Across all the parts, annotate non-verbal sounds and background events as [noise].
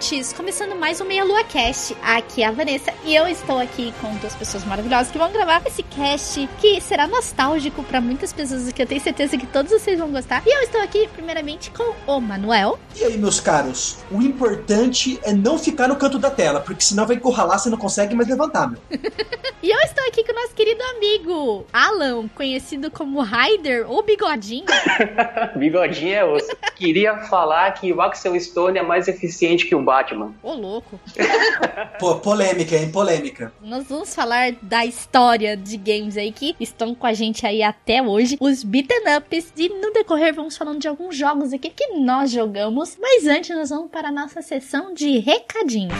Ouvintes, começando mais um Meia Lua Cast. Aqui é a Vanessa e eu estou aqui com duas pessoas maravilhosas que vão gravar esse cast que será nostálgico para muitas pessoas que eu tenho certeza que todos vocês vão gostar. E eu estou aqui primeiramente com o Manuel. E aí, meus caros, o importante é não ficar no canto da tela, porque senão vai encurralar, você não consegue mais levantar, meu. [laughs] e eu estou aqui com o nosso querido amigo Alan, conhecido como Ryder ou Bigodinho. [laughs] Bigodinho é osso. Queria falar que o Axel Stone é mais eficiente que o Batman. Ô, louco. [laughs] Pô, polêmica, hein? Polêmica. Nós vamos falar da história de games aí que estão com a gente aí até hoje. Os beaten ups. E no decorrer vamos falando de alguns jogos aqui que nós jogamos. Mas antes nós vamos para a nossa sessão de recadinhos.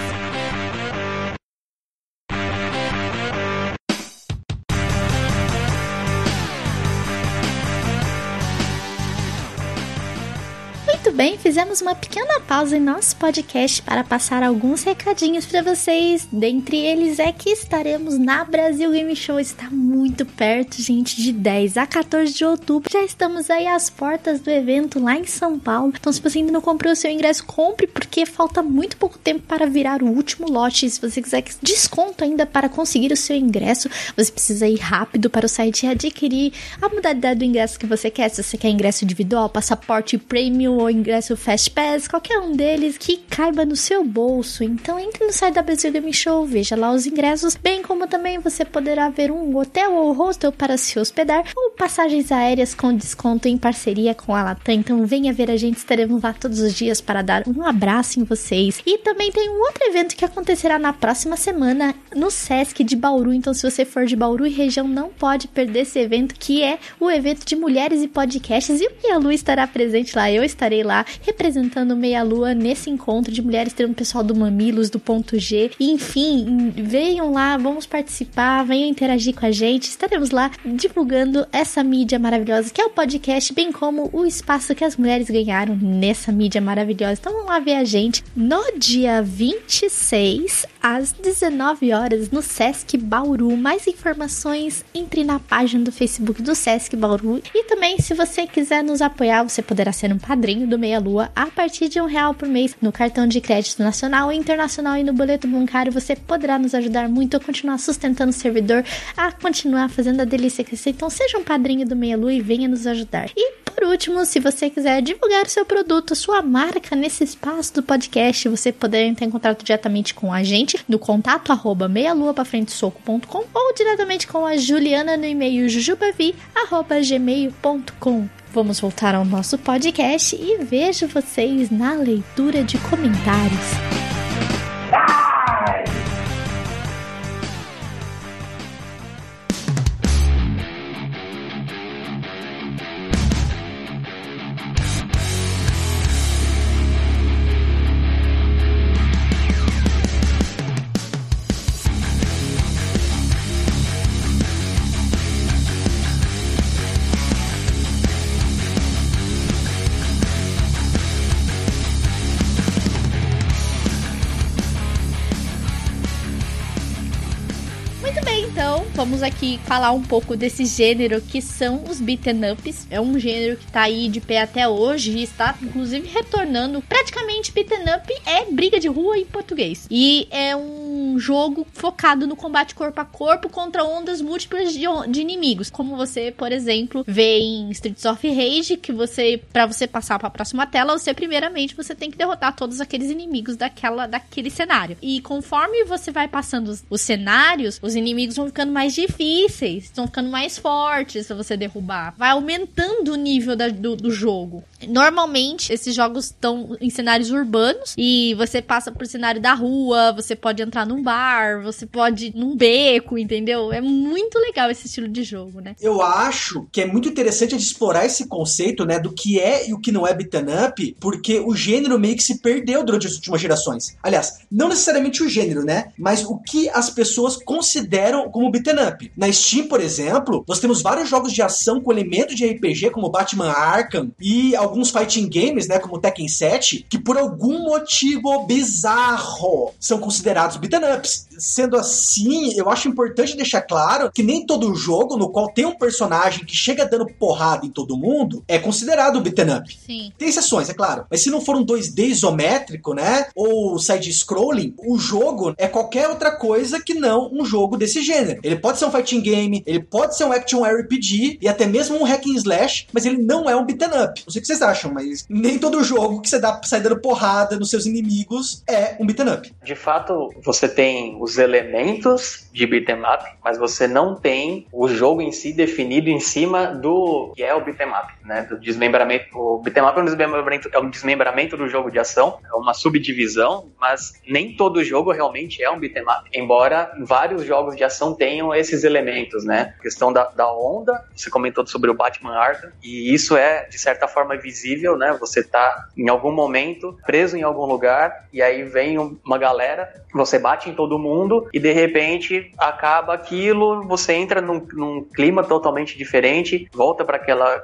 Bem, fizemos uma pequena pausa em nosso podcast para passar alguns recadinhos para vocês. Dentre eles é que estaremos na Brasil Game Show. Está muito perto, gente, de 10 a 14 de outubro. Já estamos aí às portas do evento lá em São Paulo. Então, se você ainda não comprou o seu ingresso, compre, porque falta muito pouco tempo para virar o último lote. Se você quiser desconto ainda para conseguir o seu ingresso, você precisa ir rápido para o site e adquirir a modalidade do ingresso que você quer. Se você quer ingresso individual, passaporte premium ou ingresso Fast Pass, qualquer um deles que caiba no seu bolso. Então entre no site da Brasil Game Show, veja lá os ingressos, bem como também você poderá ver um hotel ou hostel para se hospedar ou passagens aéreas com desconto em parceria com a Latam. Então venha ver a gente, estaremos lá todos os dias para dar um abraço em vocês. E também tem um outro evento que acontecerá na próxima semana no Sesc de Bauru. Então se você for de Bauru e região, não pode perder esse evento que é o evento de mulheres e podcasts. E o Mia Lu estará presente lá, eu estarei estarei representando Meia Lua nesse encontro de mulheres, tendo o pessoal do Mamilos, do Ponto G. E, enfim, venham lá, vamos participar, venham interagir com a gente. Estaremos lá divulgando essa mídia maravilhosa que é o podcast, bem como o espaço que as mulheres ganharam nessa mídia maravilhosa. Então vamos lá ver a gente no dia 26 às 19 horas no Sesc Bauru. Mais informações entre na página do Facebook do Sesc Bauru. E também, se você quiser nos apoiar, você poderá ser um padrinho do Meia Lua a partir de um real por mês no cartão de crédito nacional e internacional e no boleto bancário. Você poderá nos ajudar muito a continuar sustentando o servidor, a continuar fazendo a delícia crescer. Então, seja um padrinho do Meia Lua e venha nos ajudar. E por último, se você quiser divulgar o seu produto, sua marca nesse espaço do podcast, você poderá entrar em contato diretamente com a gente no contato arroba meialuapafrentesoco.com ou diretamente com a Juliana no e-mail jujubavi.gmail.com. Vamos voltar ao nosso podcast e vejo vocês na leitura de comentários. Vamos aqui falar um pouco desse gênero que são os beaten ups. É um gênero que tá aí de pé até hoje e está inclusive retornando. Praticamente beaten up é briga de rua em português. E é um jogo focado no combate corpo a corpo contra ondas múltiplas de, de inimigos, como você, por exemplo, vê em Streets of Rage, que você para você passar para a próxima tela, você primeiramente você tem que derrotar todos aqueles inimigos daquela daquele cenário. E conforme você vai passando os, os cenários, os inimigos vão ficando mais difíceis, vão ficando mais fortes pra você derrubar. Vai aumentando o nível da, do, do jogo. Normalmente, esses jogos estão em cenários urbanos e você passa por cenário da rua, você pode entrar num bar, você pode ir num beco, entendeu? É muito legal esse estilo de jogo, né? Eu acho que é muito interessante gente explorar esse conceito, né, do que é e o que não é beat'em up, porque o gênero meio que se perdeu durante as últimas gerações. Aliás, não necessariamente o gênero, né, mas o que as pessoas consideram como beat'em up. Na Steam, por exemplo, nós temos vários jogos de ação com elementos de RPG, como Batman Arkham, e alguns fighting games, né, como Tekken 7, que por algum motivo bizarro são considerados beat'em ups. Sendo assim, eu acho importante deixar claro que nem todo jogo no qual tem um personagem que chega dando porrada em todo mundo é considerado beat'em up. Sim. Tem exceções, é claro. Mas se não for um 2D isométrico, né? Ou side-scrolling, o jogo é qualquer outra coisa que não um jogo desse gênero. Ele pode ser um fighting game, ele pode ser um action RPG e até mesmo um hack and slash, mas ele não é um beat'em up. Não sei o que vocês acham, mas nem todo jogo que você dá sai dando porrada nos seus inimigos é um beat'em up. De fato, você tem os elementos de beat'em up, mas você não tem o jogo em si definido em cima do que é o beat'em up, né? Do desmembramento. O beat'em up é um desmembramento, é um desmembramento do jogo de ação, é uma subdivisão, mas nem todo jogo realmente é um beat'em up. Embora vários jogos de ação tenham esses elementos, né? A questão da, da onda, você comentou sobre o Batman Arkham, e isso é, de certa forma, visível, né? Você tá em algum momento preso em algum lugar, e aí vem uma galera, você bate em todo mundo, e de repente acaba aquilo, você entra num, num clima totalmente diferente, volta para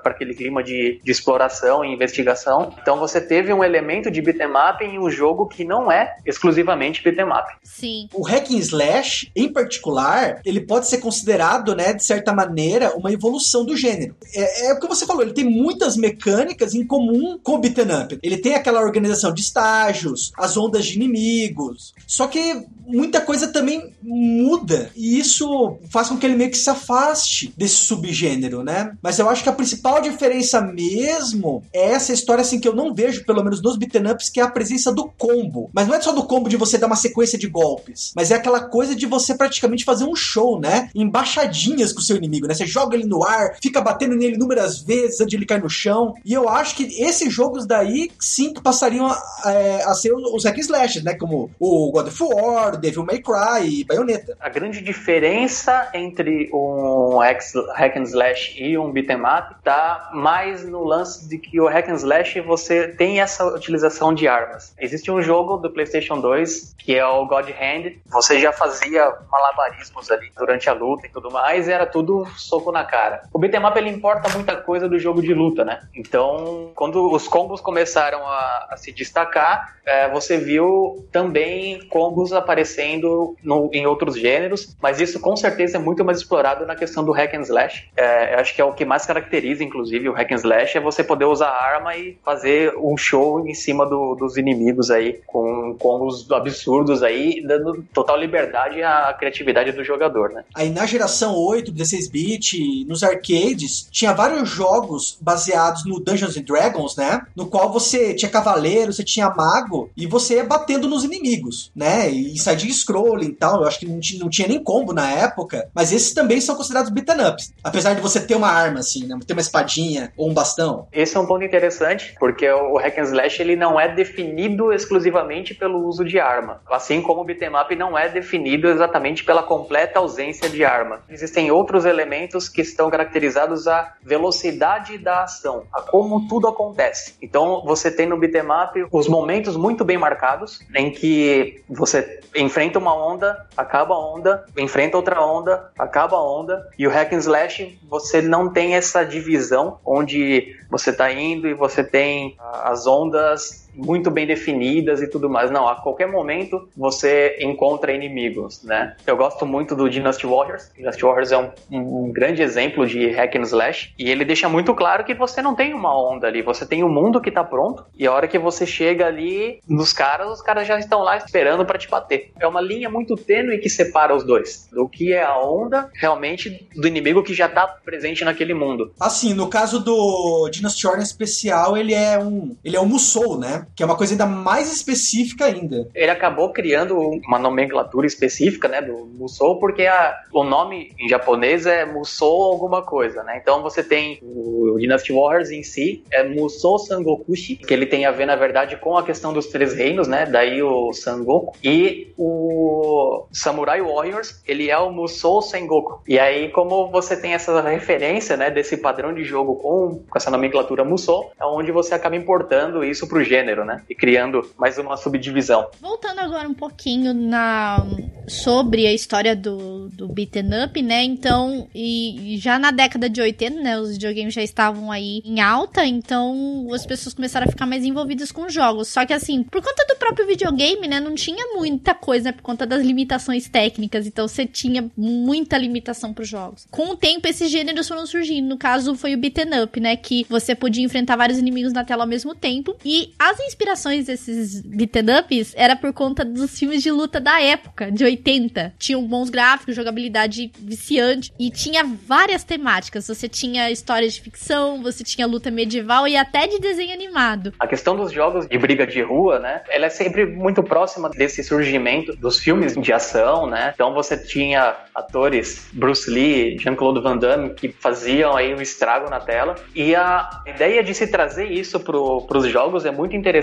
aquele clima de, de exploração e investigação. Então você teve um elemento de beat'em up em um jogo que não é exclusivamente beat'em up. Sim. O hack and slash, em particular, ele pode ser considerado, né, de certa maneira, uma evolução do gênero. É, é o que você falou, ele tem muitas mecânicas em comum com o beat'em up. Ele tem aquela organização de estágios, as ondas de inimigos. Só que muita coisa também muda e isso faz com que ele meio que se afaste desse subgênero, né? Mas eu acho que a principal diferença mesmo é essa história assim que eu não vejo, pelo menos nos beat'em ups, que é a presença do combo. Mas não é só do combo de você dar uma sequência de golpes, mas é aquela coisa de você praticamente fazer um show, né? Embaixadinhas com o seu inimigo, né? Você joga ele no ar, fica batendo nele inúmeras vezes antes de ele cair no chão. E eu acho que esses jogos daí sim que passariam a, a, a ser os hack slashes, né? Como o God of War, Devil May Cry e Bayonetta. A grande diferença entre um hack and slash e um beat'em up tá mais no lance de que o hack and slash você tem essa utilização de armas. Existe um jogo do PlayStation 2 que é o God Hand. Você já fazia malabarismos ali durante a luta e tudo mais, e era tudo soco na cara. O beat'em up ele importa muita coisa do jogo de luta, né? Então, quando os combos começaram a, a se destacar, é, você viu também combos aparecendo no, em outros gêneros, mas isso com certeza é muito mais explorado na questão do hack and slash. É, acho que é o que mais caracteriza, inclusive, o hack and slash, é você poder usar arma e fazer um show em cima do, dos inimigos aí, com combos absurdos aí, dando total liberdade à criatividade do jogador, né? Aí na geração 8, 16-bit, nos arcades, tinha vários jogos baseados no Dungeons and Dragons, né? No qual você tinha cavaleiro, você tinha mago, e você ia batendo nos inimigos, né? E side scrolling e tal, eu acho que não tinha, não tinha nem combo na época, mas esses também são considerados beat'em ups. Apesar de você ter uma arma, assim, né? Ter uma espadinha ou um bastão. Esse é um ponto interessante, porque o hack and slash ele não é definido exclusivamente pelo uso de arma. Assim como o beat'em up não é definido exatamente pela completa ausência de arma. Existem outros elementos que estão caracterizados a velocidade da ação, a como tudo acontece. Então você tem no beat'em up os momentos muito bem marcados em que você enfrenta uma onda, acaba a onda, enfrenta outra onda, acaba a onda, e o hack and slash você não tem essa divisão onde você está indo e você tem as ondas muito bem definidas e tudo mais. Não, a qualquer momento você encontra inimigos, né? Eu gosto muito do Dynasty Warriors. Dynasty Warriors é um, um, grande exemplo de hack and slash e ele deixa muito claro que você não tem uma onda ali, você tem um mundo que tá pronto e a hora que você chega ali nos caras, os caras já estão lá esperando para te bater. É uma linha muito tênue que separa os dois. Do que é a onda realmente do inimigo que já tá presente naquele mundo. Assim, no caso do Dynasty Warriors especial, ele é um, ele é um Musou, né? Que é uma coisa ainda mais específica ainda. Ele acabou criando uma nomenclatura específica, né, do Musou, porque a, o nome em japonês é Musou alguma coisa, né? Então você tem o Dynasty Warriors em si, é Musou Sangokushi, que ele tem a ver, na verdade, com a questão dos três reinos, né? Daí o Sangoku. E o Samurai Warriors, ele é o Musou Sengoku. E aí, como você tem essa referência, né, desse padrão de jogo com, com essa nomenclatura Musou, é onde você acaba importando isso pro gênero, né? E criando mais uma subdivisão. Voltando agora um pouquinho na sobre a história do, do beaten up, né? Então, e, já na década de 80, né, os videogames já estavam aí em alta, então as pessoas começaram a ficar mais envolvidas com jogos. Só que assim, por conta do próprio videogame, né, não tinha muita coisa, né, por conta das limitações técnicas, então você tinha muita limitação para os jogos. Com o tempo, esses gêneros foram surgindo. No caso, foi o beaten up, né, que você podia enfrentar vários inimigos na tela ao mesmo tempo. E as inspirações desses beaten ups era por conta dos filmes de luta da época, de 80. Tinham bons gráficos, jogabilidade viciante e tinha várias temáticas. Você tinha histórias de ficção, você tinha luta medieval e até de desenho animado. A questão dos jogos de briga de rua, né? Ela é sempre muito próxima desse surgimento dos filmes de ação, né? Então você tinha atores Bruce Lee, Jean-Claude Van Damme que faziam aí um estrago na tela e a ideia de se trazer isso para os jogos é muito interessante.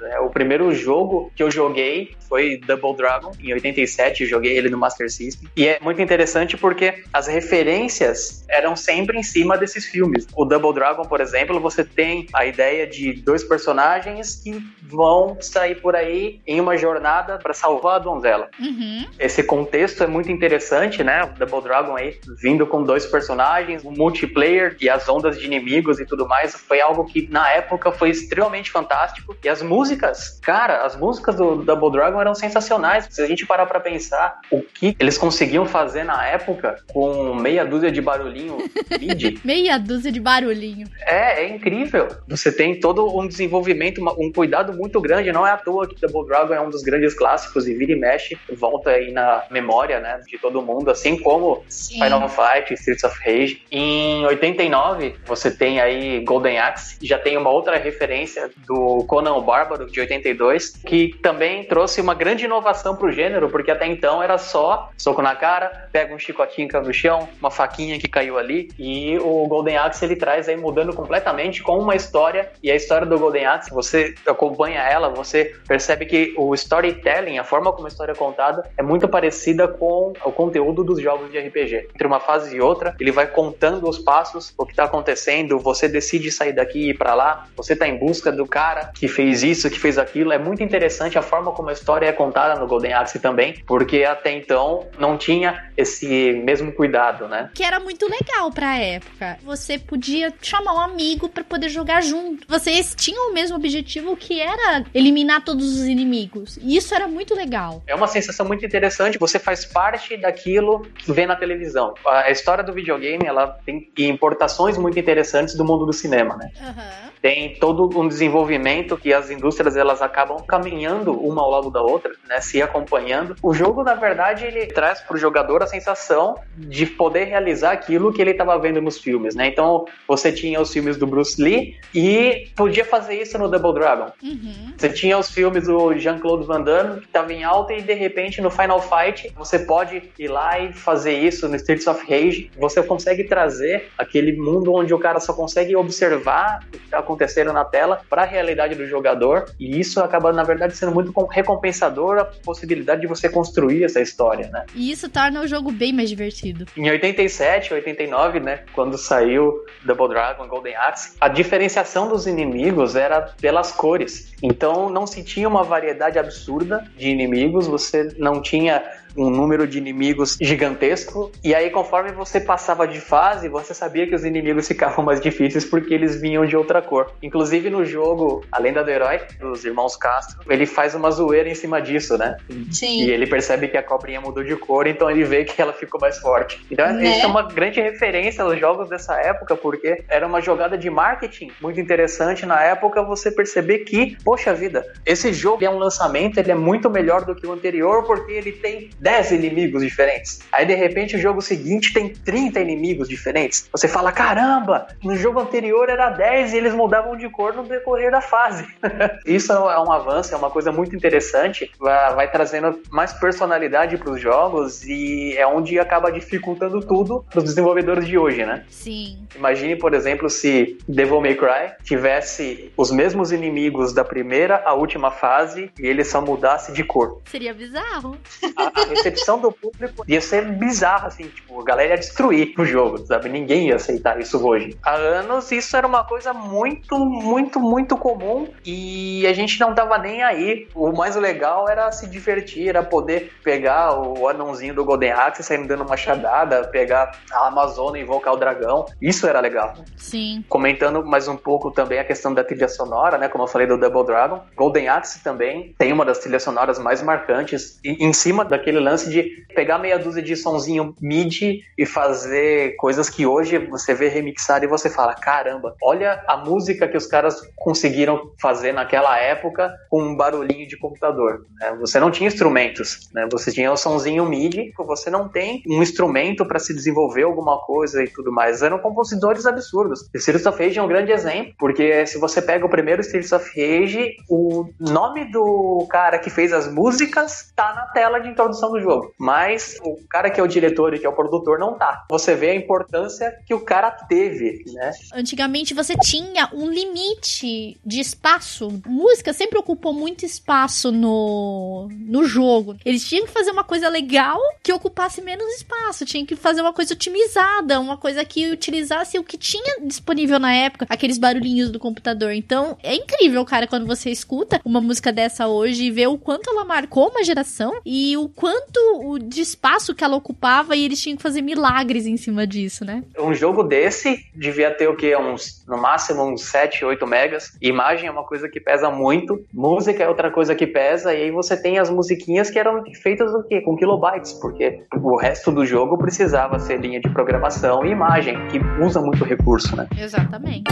Né? O primeiro jogo que eu joguei foi Double Dragon em 87, joguei ele no Master System e é muito interessante porque as referências eram sempre em cima desses filmes. O Double Dragon, por exemplo, você tem a ideia de dois personagens que vão sair por aí em uma jornada para salvar a donzela. Uhum. Esse contexto é muito interessante, né? O Double Dragon aí vindo com dois personagens, o multiplayer e as ondas de inimigos e tudo mais, foi algo que na época foi extremamente fantástico. E as músicas, cara, as músicas do Double Dragon eram sensacionais. Se a gente parar para pensar o que eles conseguiam fazer na época com meia dúzia de barulhinho [laughs] MIDI. Meia dúzia de barulhinho. É, é incrível. Você tem todo um desenvolvimento, um cuidado muito grande. Não é à toa que Double Dragon é um dos grandes clássicos e vira e mexe, volta aí na memória, né, de todo mundo, assim como Sim. Final Fight, Streets of Rage. Em 89, você tem aí Golden Axe, já tem uma outra referência do Conan o Bárbaro de 82, que também trouxe uma grande inovação pro gênero, porque até então era só soco na cara, pega um chicotinho que caiu no chão, uma faquinha que caiu ali, e o Golden Axe ele traz aí mudando completamente com uma história, e a história do Golden Axe, você acompanha ela, você percebe que o storytelling, a forma como a história é contada, é muito parecida com o conteúdo dos jogos de RPG. Entre uma fase e outra, ele vai contando os passos, o que tá acontecendo, você decide sair daqui e ir para lá, você tá em busca do cara que fez isso, que fez aquilo. É muito interessante a forma como a história é contada no Golden Axe também, porque até então não tinha esse mesmo cuidado, né? Que era muito legal pra época. Você podia chamar um amigo para poder jogar junto. Vocês tinham o mesmo objetivo que era eliminar todos os inimigos. E isso era muito legal. É uma sensação muito interessante. Você faz parte daquilo que vê na televisão. A história do videogame, ela tem importações muito interessantes do mundo do cinema, né? Uhum. Tem todo um desenvolvimento que as indústrias elas acabam caminhando uma ao lado da outra, né? Se acompanhando. O jogo, na verdade, ele traz para o jogador a sensação de poder realizar aquilo que ele estava vendo nos filmes, né? Então, você tinha os filmes do Bruce Lee e podia fazer isso no Double Dragon. Uhum. Você tinha os filmes do Jean-Claude Van Damme, que estava em alta, e de repente no Final Fight você pode ir lá e fazer isso no Streets of Rage. Você consegue trazer aquele mundo onde o cara só consegue observar o que está acontecendo na tela para a realidade do jogador, e isso acaba, na verdade, sendo muito recompensador a possibilidade de você construir essa história, né? E isso torna o jogo bem mais divertido. Em 87, 89, né, quando saiu Double Dragon, Golden Axe, a diferenciação dos inimigos era pelas cores. Então não se tinha uma variedade absurda de inimigos, você não tinha um número de inimigos gigantesco. E aí, conforme você passava de fase, você sabia que os inimigos [laughs] ficavam mais difíceis porque eles vinham de outra cor. Inclusive no jogo A Lenda do Herói, dos irmãos Castro, ele faz uma zoeira em cima disso, né? Sim. E ele percebe que a cobrinha mudou de cor, então ele vê que ela ficou mais forte. Então, Né? isso é uma grande referência aos jogos dessa época, porque era uma jogada de marketing muito interessante na época você perceber que, poxa vida, esse jogo é um lançamento, ele é muito melhor do que o anterior, porque ele tem 10 inimigos diferentes. Aí de repente o jogo seguinte tem 30 inimigos diferentes. Você fala, caramba, no jogo anterior era 10 e eles mudavam de cor no decorrer da fase. [laughs] Isso é um avanço, é uma coisa muito interessante, vai, vai trazendo mais personalidade para os jogos e é onde acaba dificultando tudo para os desenvolvedores de hoje, né? Sim. Imagine, por exemplo, se Devil May Cry tivesse os mesmos inimigos da primeira à última fase e ele só mudasse de cor. Seria bizarro. A, a recepção do público ia ser bizarra, assim, tipo, a galera ia destruir o jogo, sabe? Ninguém ia aceitar isso hoje. Há anos isso era uma coisa muito, muito, muito comum e a gente não tava nem aí. O mais legal era se divertir, era poder pegar o anãozinho do Golden Axe saindo dando uma machadada, pegar a Amazônia e invocar o dragão. Isso era legal. Sim. Comentando mais um pouco também a questão da trilha sonora, né? Como eu falei do Double Dragon. Golden Axe também tem uma das trilhas sonoras mais marcantes. E, em cima daquele lance de pegar meia dúzia de sonzinho MIDI e fazer coisas que hoje você vê remixado e você fala: caramba, olha a música que os caras conseguiram fazer naquela época com um barulhinho de computador. Né? Você não tinha instrumentos, né? Você tinha o sonzinho MIDI, você não tem um instrumento para se desenvolver alguma coisa e tudo mais. Eram compositores absurdos. E Streets of Rage é um grande exemplo, porque se você pega o primeiro Streets of Rage, o nome do cara que fez as músicas tá na tela de introdução do jogo, mas o cara que é o diretor e que é o produtor não tá. Você vê a importância que o cara teve, né? Antigamente você tinha um limite de espaço. Música sempre ocupou muito espaço no, no jogo. Eles tinham que fazer uma coisa legal que ocupasse menos espaço. Tinha que fazer uma coisa otimizada, uma coisa que utilizasse o que tinha disponível na época, aqueles barulhinhos do computador. Então, é incrível, cara, quando você escuta uma música dessa hoje e vê o quanto ela marcou uma geração e o quanto o de espaço que ela ocupava e eles tinham que fazer milagres em cima disso, né? Um jogo desse devia ter o que? Uns, no máximo uns 7, 8 megas. Imagem é uma coisa que pesa muito, música é outra coisa que pesa, e aí você tem as musiquinhas que eram feitas o quê? Com kilobytes, porque o resto do jogo precisava ser linha de programação e imagem, que usa muito recurso, né? Exatamente.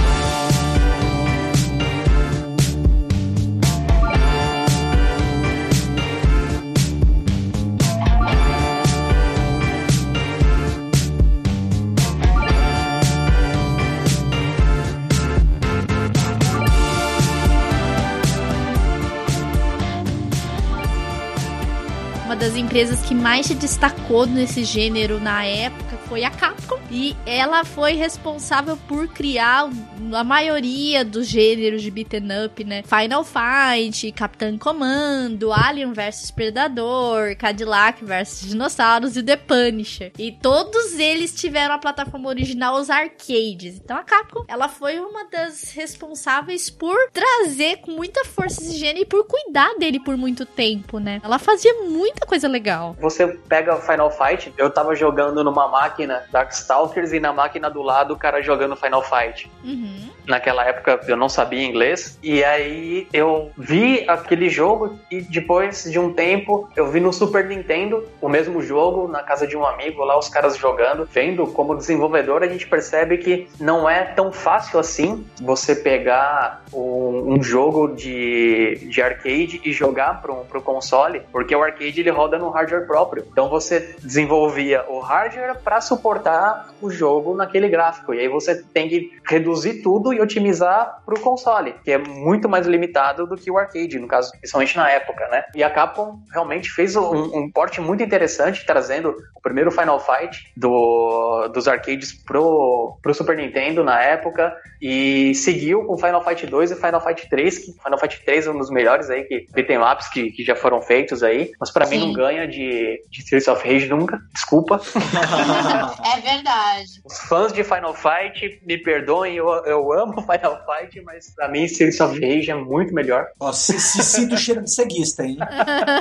Das empresas que mais se destacou nesse gênero na época foi a Capcom. E ela foi responsável por criar a maioria dos gêneros de beaten up, né? Final Fight, Capitão Comando, Alien vs Predador, Cadillac vs Dinossauros e The Punisher. E todos eles tiveram a plataforma original, os arcades. Então a Capcom, ela foi uma das responsáveis por trazer com muita força esse gênero e por cuidar dele por muito tempo, né? Ela fazia muita coisa legal. Você pega Final Fight, eu tava jogando numa máquina Darkstalkers e na máquina do lado o cara jogando Final Fight. Uhum. Naquela época eu não sabia inglês e aí eu vi aquele jogo e depois de um tempo eu vi no Super Nintendo o mesmo jogo na casa de um amigo lá os caras jogando, vendo como desenvolvedor a gente percebe que não é tão fácil assim você pegar um, um jogo de, de arcade e jogar para o console, porque o arcade ele roda no hardware próprio. Então você desenvolvia o hardware para suportar o jogo naquele gráfico. E aí você tem que reduzir tudo e otimizar para o console, que é muito mais limitado do que o arcade, no caso, principalmente na época, né? E a Capcom realmente fez um, um porte muito interessante, trazendo o primeiro Final Fight do, dos arcades pro, pro Super Nintendo na época e seguiu com Final Fight 2 e Final Fight 3, que Final Fight 3 é um dos melhores aí que beat'em ups que, que já foram feitos aí, mas para mim não ganha de, de Streets of Rage nunca, desculpa. [laughs] é verdade. Os fãs de Final Fight, me perdoem, eu, eu amo Final Fight, mas pra mim Streets of Rage é muito melhor. Ó, se, se sinto cheiro de ceguista, hein?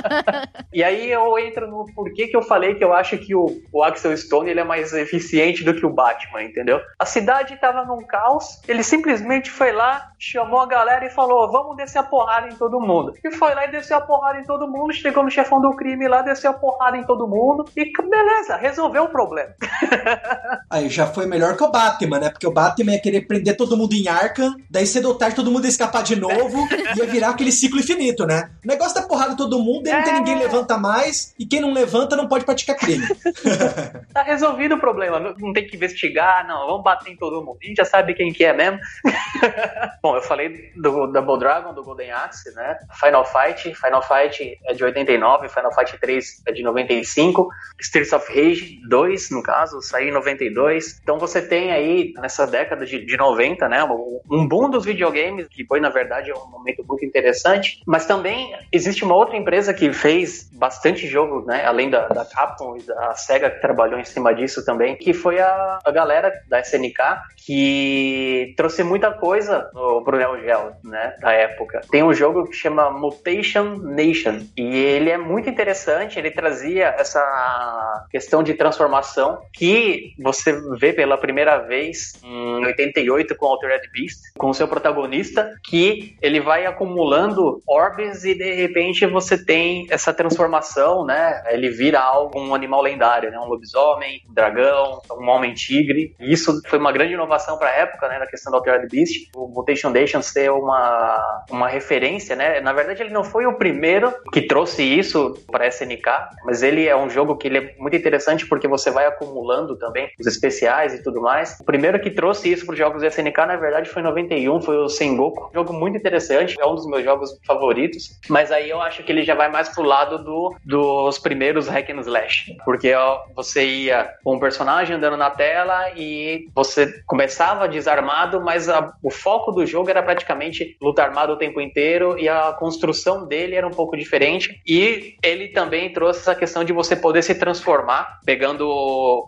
[laughs] e aí eu entro no porquê que eu falei que eu acho que o, o Axel Stone ele é mais eficiente do que o Batman, entendeu? A cidade tava num caos, ele simplesmente foi lá, chamou a galera e falou: vamos descer a porrada em todo mundo. E foi lá e desceu a porrada em todo mundo, chegou no chefão do crime lá, desceu a porrada em todo mundo e beleza, resolveu o problema. [laughs] Aí já foi melhor que o Batman, né? Porque o Batman ia querer prender todo mundo em Arkham, daí cedo ou tarde todo mundo ia escapar de novo, [laughs] ia virar aquele ciclo infinito, né? O negócio da porrada todo mundo, daí não tem É. ninguém levanta mais, e quem não levanta não pode praticar crime. [laughs] Tá resolvido o problema, não, não tem que investigar, não, vamos bater em todo mundo. A gente já sabe quem que é mesmo. [laughs] Bom, eu falei do Double Dragon, do Golden Axe, né? Final Fight, Final Fight é de 89, Final Fight 3 é de 95, Streets of Rage 2, no caso, saiu em 92. Então você tem aí, nessa década de, de 90, né? Um boom dos videogames, que foi, na verdade, um momento muito interessante. Mas também existe uma outra empresa que fez bastante jogo, né? Além da, da Capcom e da Sega que trabalhou em cima disso também, que foi a, a galera da SNK que trouxe muita coisa no, pro Neo Geo, né? Da época. Tem um jogo que chama Mutation Nation e ele é muito interessante. Ele trazia essa questão de transformação que você vê pela primeira vez em 88 com Altered Beast, com seu protagonista, que ele vai acumulando orbes e de repente você tem essa transformação, né? Ele vira algo, um animal lendário, né? Um lobisomem, um dragão, um homem-tigre. Isso foi uma grande inovação para a época, né? Na questão do Altered Beast. O Mutation Nation ser uma, uma referência, né? Na verdade, ele não foi o primeiro que trouxe isso para SNK, mas ele é um jogo que ele é muito interessante porque você vai acumulando também os especiais e tudo mais. O primeiro que trouxe isso para os jogos da SNK, na verdade, foi em 91, foi o Sengoku. Jogo muito interessante, é um dos meus jogos favoritos, mas aí eu acho que ele já vai mais pro lado do, dos primeiros hack and slash, porque ó, você ia com um personagem andando na tela e você começava desarmado, mas a- o foco do jogo era praticamente luta armada o tempo inteiro e a construção dele era um pouco diferente. E ele também trouxe essa questão de você poder se transformar, pegando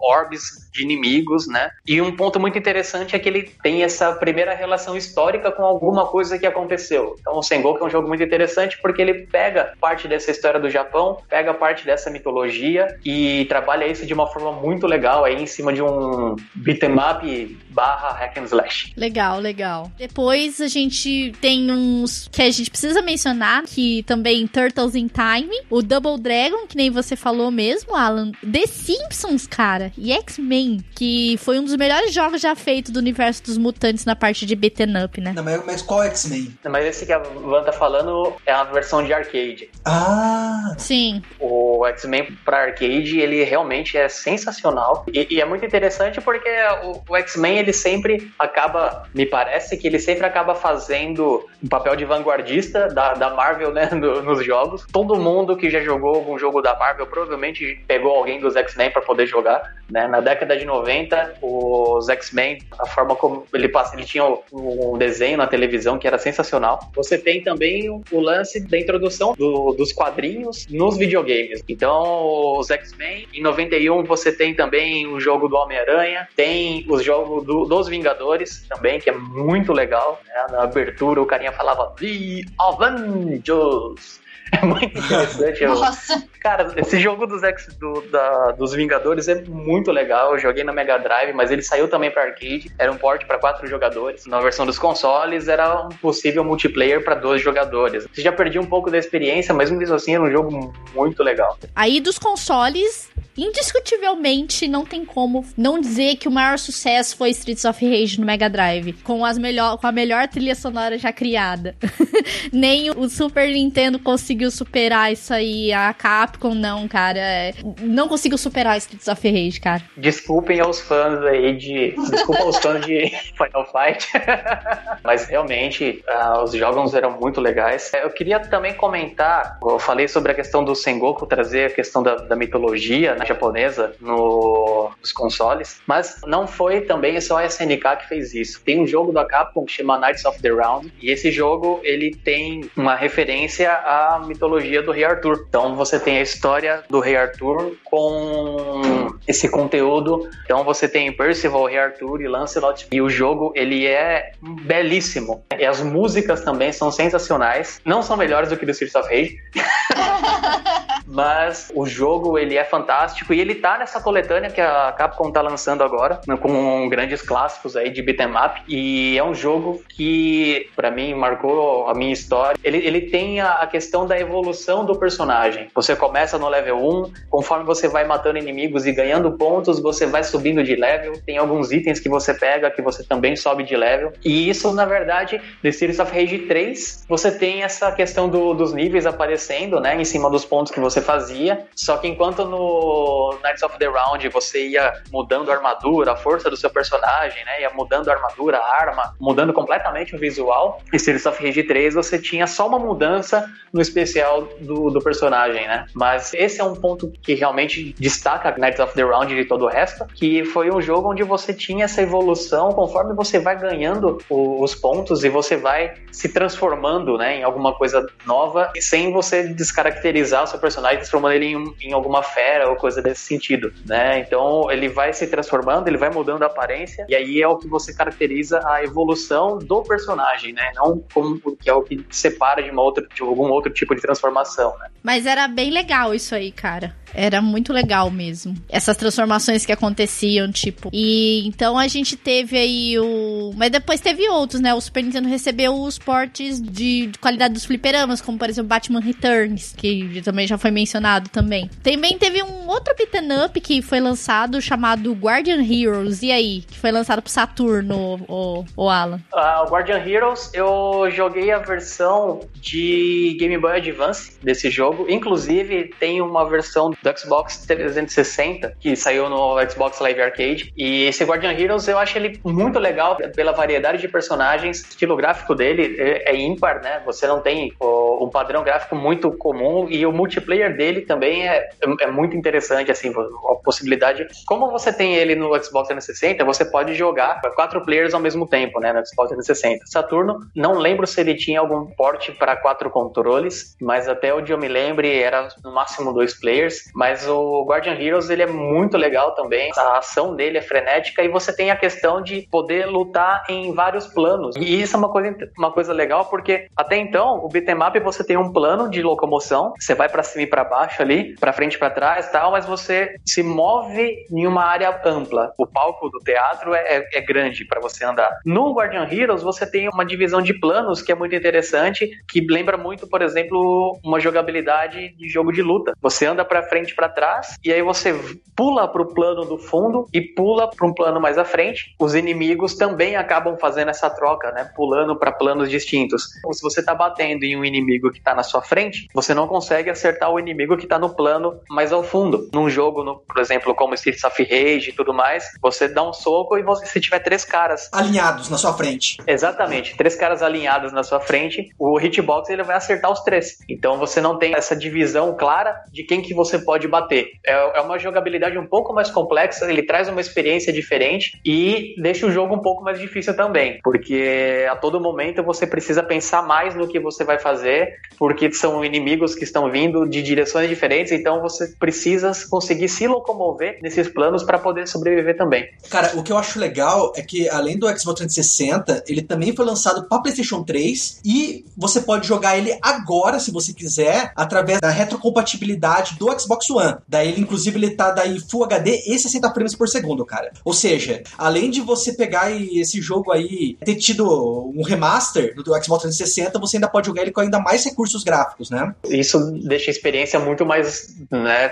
orbes de inimigos, né? E um ponto muito interessante é que ele tem essa primeira relação histórica com alguma coisa que aconteceu. Então o Sengoku é um jogo muito interessante porque ele pega parte dessa história do Japão, pega parte dessa mitologia e trabalha isso de uma forma muito legal aí em cima de um beat'em up barra hack and slash. Legal, legal. Depois a gente tem uns que a gente precisa mencionar, que também Turtles in Time, o Double Dragon, que nem você falou mesmo, Alan, The Simpsons, cara, e X-Men, que foi um dos melhores jogos já feitos do universo dos mutantes na parte de beaten up, né? Não, mas, mas qual X-Men? Mas esse que a Van tá falando é a versão de arcade. Ah, Sim, O X-Men para arcade, ele realmente é sensacional. E, e é muito interessante porque o, o X-Men, ele sempre acaba, me parece que ele sempre acaba fazendo um papel de vanguardista da, da Marvel, né, no- nos jogos. Todo mundo que já jogou algum jogo da Marvel provavelmente pegou alguém dos X-Men para poder jogar, né? Na década de 90, os X-Men, a forma como ele passa, ele tinha um desenho na televisão que era sensacional. Você tem também o, o lance da introdução do- dos quadrinhos nos videogames. Então, os X-Men, em 91 você tem também o jogo do Homem-Aranha, tem os jogos do- dos Vingadores também, que é muito legal. né? Na abertura o carinha falava The Avengers. É muito interessante. eu- Nossa, Cara, esse jogo dos, X, do- da- dos Vingadores é muito legal. Eu joguei na Mega Drive, mas ele saiu também para arcade. Era um port para quatro jogadores. Na versão dos consoles, era um possível multiplayer para dois jogadores. Você já perdi um pouco da experiência, mas mesmo assim era um jogo muito legal. Aí dos consoles, indiscutivelmente não tem como não dizer que o maior sucesso foi Streets of Rage no Mega Drive, com, as melhor, com a melhor trilha sonora já criada. [laughs] Nem o Super Nintendo conseguiu superar isso aí, a Capcom não, cara. É, Não conseguiu superar Streets of Rage, cara. Desculpem aos fãs aí de. Desculpa aos fãs de [laughs] Final Fight. [laughs] Mas realmente, ah, os jogos eram muito legais. Eu queria também comentar, eu falei sobre a questão do Sengoku trazer a questão da, da mitologia né, japonesa no- nos consoles, mas não foi também só a SNK que fez isso. Tem um jogo da Capcom que chama Knights of the Round, e esse jogo ele tem uma referência à mitologia do Rei Arthur. Então você tem a história do Rei Arthur com esse conteúdo. Então você tem Percival, Rei Arthur e Lancelot. E o jogo ele é belíssimo. E as músicas também são sensacionais. Não são melhores do que do Streets of Rage, [laughs] mas o jogo ele é fantástico e ele tá nessa coletânea que a Capcom tá lançando agora, né, com grandes clássicos aí de beat'em up e é um jogo que para mim marcou a minha história. Ele, ele tem a, a questão da evolução do personagem. Você começa no level 1, conforme você vai matando inimigos e ganhando pontos, você vai subindo de level. Tem alguns itens que você pega que você também sobe de level. E isso, na verdade, The Series of Rage 3, você tem essa questão do, dos níveis aparecendo, né, em cima dos pontos que você fazia. Só que enquanto no Knights of the Round você ia mudando a armadura, a força do seu personagem, né, ia mudando a armadura, a arma, mudando completamente o visual, em Series of Rage 3 você tinha só uma mudança no especial do, do personagem, né. Mas esse é um ponto que realmente destaca Knights of the Round de todo o resto, que foi um jogo onde você tinha essa evolução conforme você vai ganhando os pontos e você vai se transformando, né, em alguma coisa nova, sem você descaracterizar o seu personagem, transformando ele em, em alguma fera ou coisa desse sentido, né? Então ele vai se transformando, ele vai mudando a aparência e aí é o que você caracteriza a evolução do personagem, né? Não como que é o que separa de uma outra, de algum outro tipo de transformação, né? Mas era bem legal isso aí, cara. Era muito legal mesmo. Essas transformações que aconteciam, tipo. E então a gente teve aí o. Mas depois teve outros, né? O Super Nintendo recebeu os portes de, de qualidade dos fliperamas, como por exemplo Batman Returns, que também já foi mencionado também. Também teve um outro beat'em up que foi lançado chamado Guardian Heroes. E aí? Que foi lançado pro Saturno, o, o Alan. Uh, o Guardian Heroes, eu joguei a versão de Game Boy Advance desse jogo. Inclusive, tem uma versão do Xbox 360, que saiu no Xbox Live Arcade. E esse Guardian Heroes eu acho ele muito legal pela variedade de personagens, o estilo gráfico dele é, é ímpar, né? Você não tem um padrão gráfico muito comum e o multiplayer dele também é, é muito interessante, assim, a possibilidade. Como você tem ele no Xbox 360, você pode jogar quatro players ao mesmo tempo, né? No Xbox 360. Saturno, não lembro se ele tinha algum porte para quatro controles, mas até onde eu me lembre era no máximo dois players. Mas o Guardian Heroes ele é muito legal também. A ação dele é frenética e você tem a questão de poder lutar em vários planos. E isso é uma coisa, uma coisa legal porque até então o beat'em você tem um plano de locomoção, você vai para cima para baixo ali, para frente para trás, tal, mas você se move em uma área ampla. O palco do teatro é, é, é grande para você andar. No Guardian Heroes você tem uma divisão de planos que é muito interessante, que lembra muito, por exemplo, uma jogabilidade de jogo de luta. Você anda para frente para trás, e aí você pula para o plano do fundo e pula para um plano mais à frente. Os inimigos também acabam fazendo essa troca, né? Pulando para planos distintos. Então, se você está batendo em um inimigo que está na sua frente, você não consegue acertar o inimigo que está no plano mais ao fundo. Num jogo, no, por exemplo, como Streets of Rage e tudo mais, você dá um soco e você, se tiver três caras alinhados na sua frente. Exatamente, três caras alinhados na sua frente, o hitbox ele vai acertar os três. Então você não tem essa divisão clara de quem que você pode bater. É, é uma jogabilidade um pouco mais complexa, ele traz uma experiência diferente e deixa o jogo um pouco mais difícil também, porque a todo momento você precisa pensar mais no que você vai fazer, porque são inimigos que estão vindo de direções diferentes, então você precisa conseguir se locomover nesses planos para poder sobreviver também. Cara, o que eu acho legal é que além do Xbox 360, ele também foi lançado para PlayStation 3 e você pode jogar ele agora, se você quiser, através da retrocompatibilidade do Xbox One. Daí ele, inclusive, ele tá daí Full HD e 60 frames por segundo, cara. Ou seja, além de você pegar esse jogo aí, ter tido um remaster do Xbox 360, você ainda pode jogar ele com ainda mais recursos gráficos, né? Isso deixa a experiência muito mais né,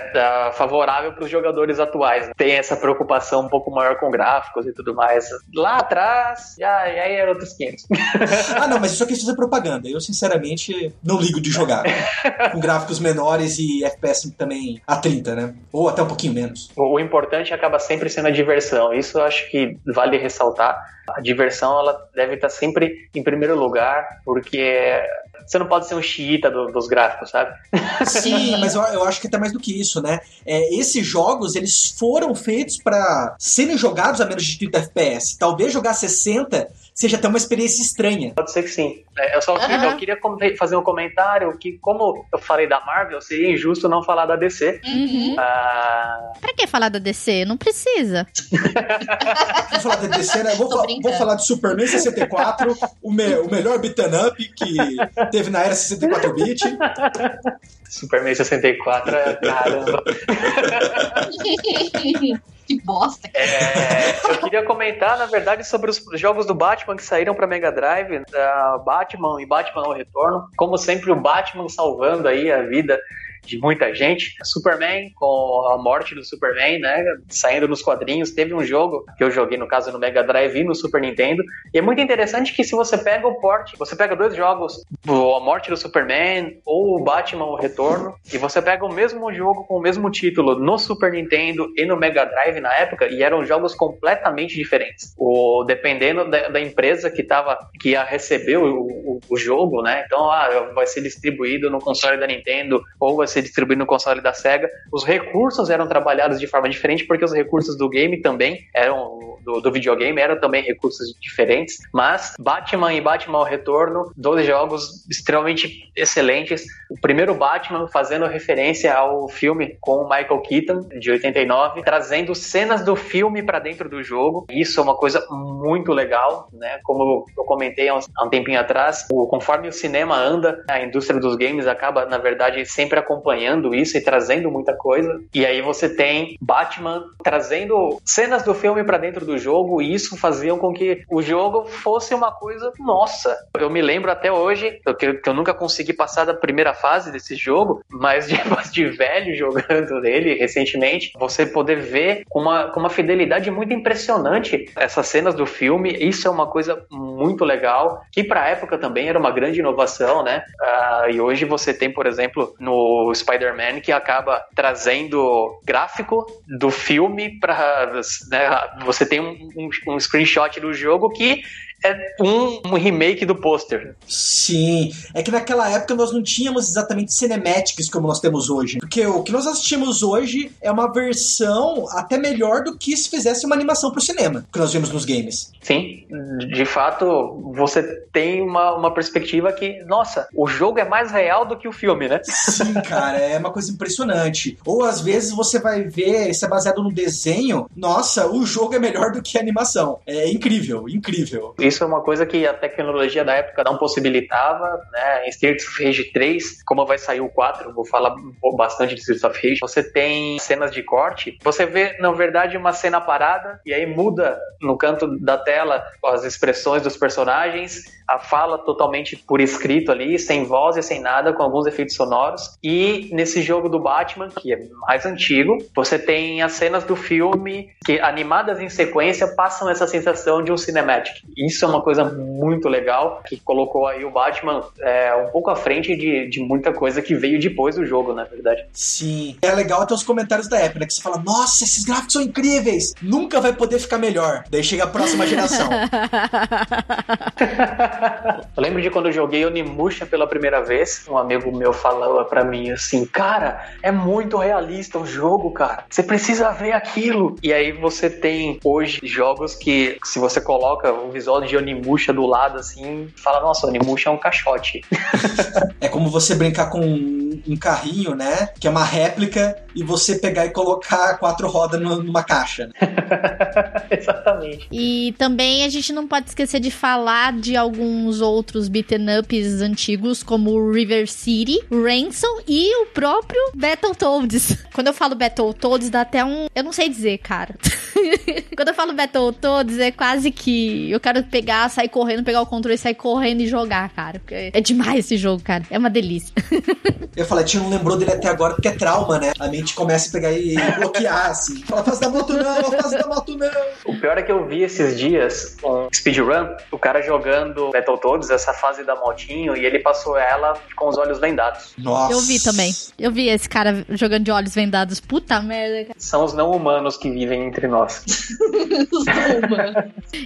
favorável para os jogadores atuais. Tem essa preocupação um pouco maior com gráficos e tudo mais. Lá atrás, já, já era outros 500. [laughs] ah, não, mas isso aqui é fazer propaganda. Eu, sinceramente, não ligo de jogar. com gráficos menores e FPS também a 30, né? Ou até um pouquinho menos. O, o importante acaba sempre sendo a diversão. Isso eu acho que vale ressaltar. A diversão ela deve estar sempre em primeiro lugar, porque você não pode ser um xiita do, dos gráficos, sabe? Sim, [laughs] mas eu, eu, acho que até mais do que isso, né? É, esses jogos, eles foram feitos para serem jogados a menos de 30 FPS. Talvez jogar 60 seja até uma experiência estranha. Pode ser que sim. É, eu só Aham. eu queria fazer um comentário que, como eu falei da Marvel, seria injusto não falar da DC. Uhum. Ah, Pra que falar da DC? Não precisa. Vou falar de DC, né? Vou, fa- vou falar de Superman 64, o, me- o melhor beat'em up que teve na era 64-bit. Superman 64, é- caramba. [laughs] que bosta. É, eu queria comentar, na verdade, sobre os jogos do Batman que saíram para Mega Drive, da Batman e Batman ao Retorno. Como sempre, o Batman salvando aí a vida de muita gente. Superman, com a morte do Superman, né? Saindo nos quadrinhos. Teve um jogo que eu joguei, no caso, no Mega Drive e no Super Nintendo. E é muito interessante que se você pega o porte, você pega dois jogos, A Morte do Superman ou o Batman o Retorno, e você pega o mesmo jogo com o mesmo título no Super Nintendo e no Mega Drive na época, e eram jogos completamente diferentes. O, dependendo da, da empresa que tava, que ia receber o, o, o jogo, né? Então, ah, vai ser distribuído no console da Nintendo ou vai ser distribuído no console da Sega. Os recursos eram trabalhados de forma diferente, porque os recursos do game também eram do, do videogame eram também recursos diferentes, mas Batman e Batman ao Retorno, dois jogos extremamente excelentes. O primeiro Batman fazendo referência ao filme com Michael Keaton de 89, trazendo cenas do filme para dentro do jogo. Isso é uma coisa muito legal, né? Como eu comentei há um, há um tempinho atrás, o, conforme o cinema anda, a indústria dos games acaba, na verdade, sempre acompanhando isso e trazendo muita coisa. E aí você tem Batman trazendo cenas do filme para dentro do jogo e isso fazia com que o jogo fosse uma coisa nossa. Eu me lembro até hoje que, que eu nunca consegui passar da primeira fase desse jogo, mas [laughs] depois de velho jogando ele recentemente, você poder ver com uma, com uma fidelidade muito impressionante essas cenas do filme, isso é uma coisa muito legal, que pra época também era uma grande inovação, né? Ah, e hoje você tem, por exemplo, no Spider-Man que acaba trazendo gráfico do filme para né, você tem um, um, screenshot do jogo que é um, um remake do pôster. Sim, é que naquela época nós não tínhamos exatamente cinematics como nós temos hoje. Porque o que nós assistimos hoje é uma versão até melhor do que se fizesse uma animação pro cinema, que nós vimos nos games. Sim, de fato, você tem uma, uma perspectiva que, nossa, o jogo é mais real do que o filme, né? Sim, cara, é uma coisa impressionante. Ou às vezes você vai ver, isso é baseado no desenho, nossa, o jogo é melhor do que a animação. É incrível, incrível. Isso é uma coisa que a tecnologia da época não possibilitava, né? Em Streets of Rage 3, como vai sair o 4, vou falar bastante de Streets of Rage, você tem cenas de corte, você vê, na verdade, uma cena parada, e aí muda no canto da tela as expressões dos personagens, a fala totalmente por escrito ali, sem voz e sem nada, com alguns efeitos sonoros. E nesse jogo do Batman, que é mais antigo, você tem as cenas do filme que, animadas em sequência, passam essa sensação de um cinematic. Isso é uma coisa muito legal, que colocou aí o Batman é, um pouco à frente de, de muita coisa que veio depois do jogo, na verdade. Sim. É legal até os comentários da época, né? Que você fala, nossa, esses gráficos são incríveis! Nunca vai poder ficar melhor. Daí chega a próxima geração. [laughs] Eu lembro de quando eu joguei Onimusha pela primeira vez, um amigo meu falava pra mim assim, cara, é muito realista o jogo, cara. Você precisa ver aquilo. E aí você tem hoje jogos que, se você coloca o visual de Onimusha do lado assim, fala, nossa, Onimusha é um caixote. [laughs] é como você brincar com um carrinho, né? Que é uma réplica, e você pegar e colocar quatro rodas numa caixa. Né? [laughs] Exatamente. E também a gente não pode esquecer de falar de alguns outros beaten ups antigos, como River City, Ransom e o próprio Battletoads. [laughs] Quando eu falo Battletoads, dá até um. Eu não sei dizer, cara. [laughs] Quando eu falo Battletoads, é quase que eu quero pegar, sair correndo, pegar o controle, sair correndo e jogar, cara. É demais esse jogo, cara. É uma delícia. [laughs] Eu falei, tinha não lembrou dele até agora porque é trauma, né? A mente começa a pegar e bloquear, assim. Fala, fase da moto não, fase da moto não. O pior é que eu vi esses dias um speedrun, o cara jogando Battletoads, essa fase da motinho, e ele passou ela com os olhos vendados. Nossa. Eu vi também. Eu vi esse cara jogando de olhos vendados. Puta merda, cara. São os não humanos que vivem entre nós. [laughs]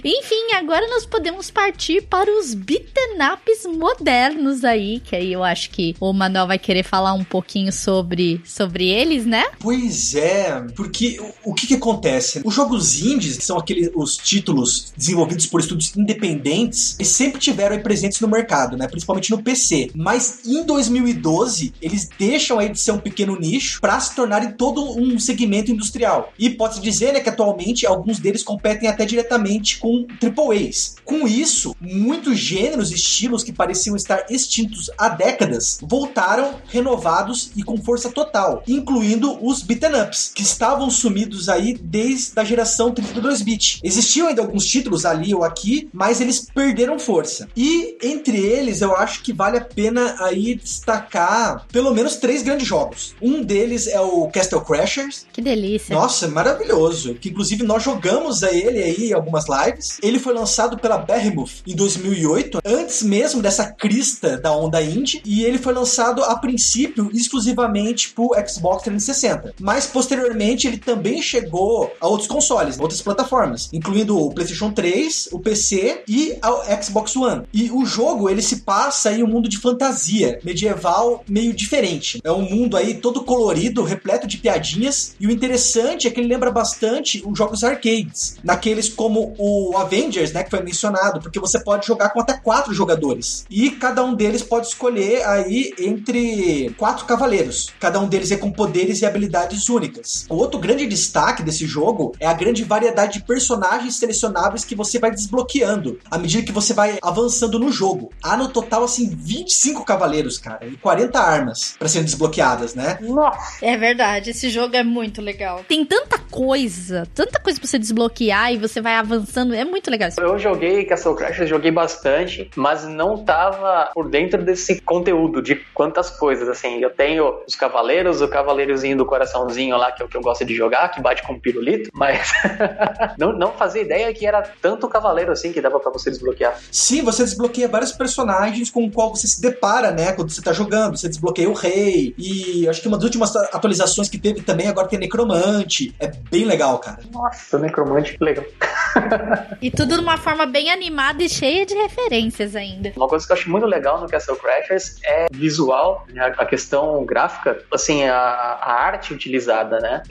Enfim, agora nós podemos partir para os beaten ups modernos aí, que aí eu acho que o Manuel vai querer falar um pouquinho sobre, sobre eles, né? Pois é, porque o, o que, que acontece? Os jogos indies, que são aqueles os títulos desenvolvidos por estúdios independentes, eles sempre tiveram aí presentes no mercado, né? Principalmente no PC. Mas em 2012, eles deixam aí de ser um pequeno nicho para se tornarem todo um segmento industrial. E pode-se dizer, né, que atualmente alguns deles competem até diretamente com AAAs. Com isso, muitos gêneros e estilos que pareciam estar extintos há décadas voltaram renovados e com força total, incluindo os beaten ups, que estavam sumidos aí desde a geração 32-bit. Existiam ainda alguns títulos ali ou aqui, mas eles perderam força. E entre eles, eu acho que vale a pena aí destacar pelo menos três grandes jogos. Um deles é o Castle Crashers. Que delícia. Nossa, maravilhoso. Que inclusive nós jogamos a ele aí em algumas lives. Ele foi lançado pela Behemoth em 2008, antes mesmo dessa crista da onda indie, e ele foi lançado a princípio exclusivamente pro Xbox 360. Mas posteriormente ele também chegou a outros consoles, outras plataformas, incluindo o PlayStation 3, o PC e o Xbox E o jogo ele se passa em um mundo de fantasia medieval meio diferente. É um mundo aí todo colorido, repleto de piadinhas, e o interessante é que ele lembra bastante os jogos arcades, naqueles como o Avengers, né, que foi mencionado, porque você pode jogar com até quatro jogadores. E cada um deles pode escolher aí entre quatro cavaleiros. Cada um deles é com poderes e habilidades únicas. O outro grande destaque desse jogo é a grande variedade de personagens selecionáveis que você vai desbloqueando à medida que você vai avançando no jogo. Há no total assim 25 cavaleiros, cara, e 40 armas para serem desbloqueadas, né? Nossa. É verdade, esse jogo é muito legal. Tem tanta coisa, tanta coisa pra você desbloquear e você vai avançando, é muito legal. Eu joguei Castle Crashers, joguei bastante, mas não tava por dentro desse conteúdo, de quantas coisas, assim. Eu tenho os cavaleiros, o cavaleirozinho do coraçãozinho lá, que é o que eu gosto de jogar, que bate com um pirulito, mas [laughs] não, não fazia ideia que era tanto cavaleiro assim que dava para você desbloquear. Sim, você desbloqueia vários personagens com o qual você se depara, né, quando você tá jogando. Você desbloqueia o rei, e acho que uma das últimas atualizações que teve também agora tem Necromante. É bem legal, cara. Nossa, Necromante, legal. [laughs] [laughs] e tudo de uma forma bem animada e cheia de referências ainda. Uma coisa que eu acho muito legal no Castle Crashers é visual, né, a questão gráfica, assim, a, a arte utilizada, né?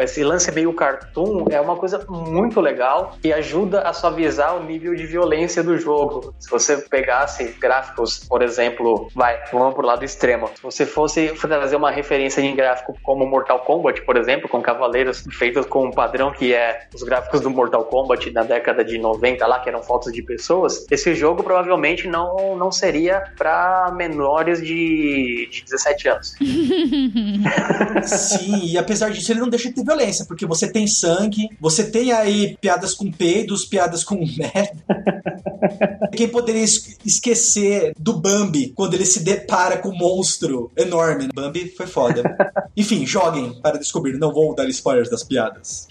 Esse lance meio cartoon é uma coisa muito legal e ajuda a suavizar o nível de violência do jogo. Se você pegasse gráficos, por exemplo, vai, vamos pro lado extremo. Se você fosse trazer uma referência em gráfico como Mortal Kombat, por exemplo, com cavaleiros feitos com um padrão que é os gráficos do Mortal Kombat na década de 90 lá, que eram fotos de pessoas, esse jogo provavelmente não, não seria para menores de, de 17 anos. [laughs] Sim, e apesar disso ele não deixa de ter violência, porque você tem sangue, você tem aí piadas com peidos, piadas com [laughs] merda. Quem poderia esquecer do Bambi quando ele se depara com um monstro enorme? Bambi foi foda. Enfim, joguem para descobrir. Não vou dar spoilers das piadas.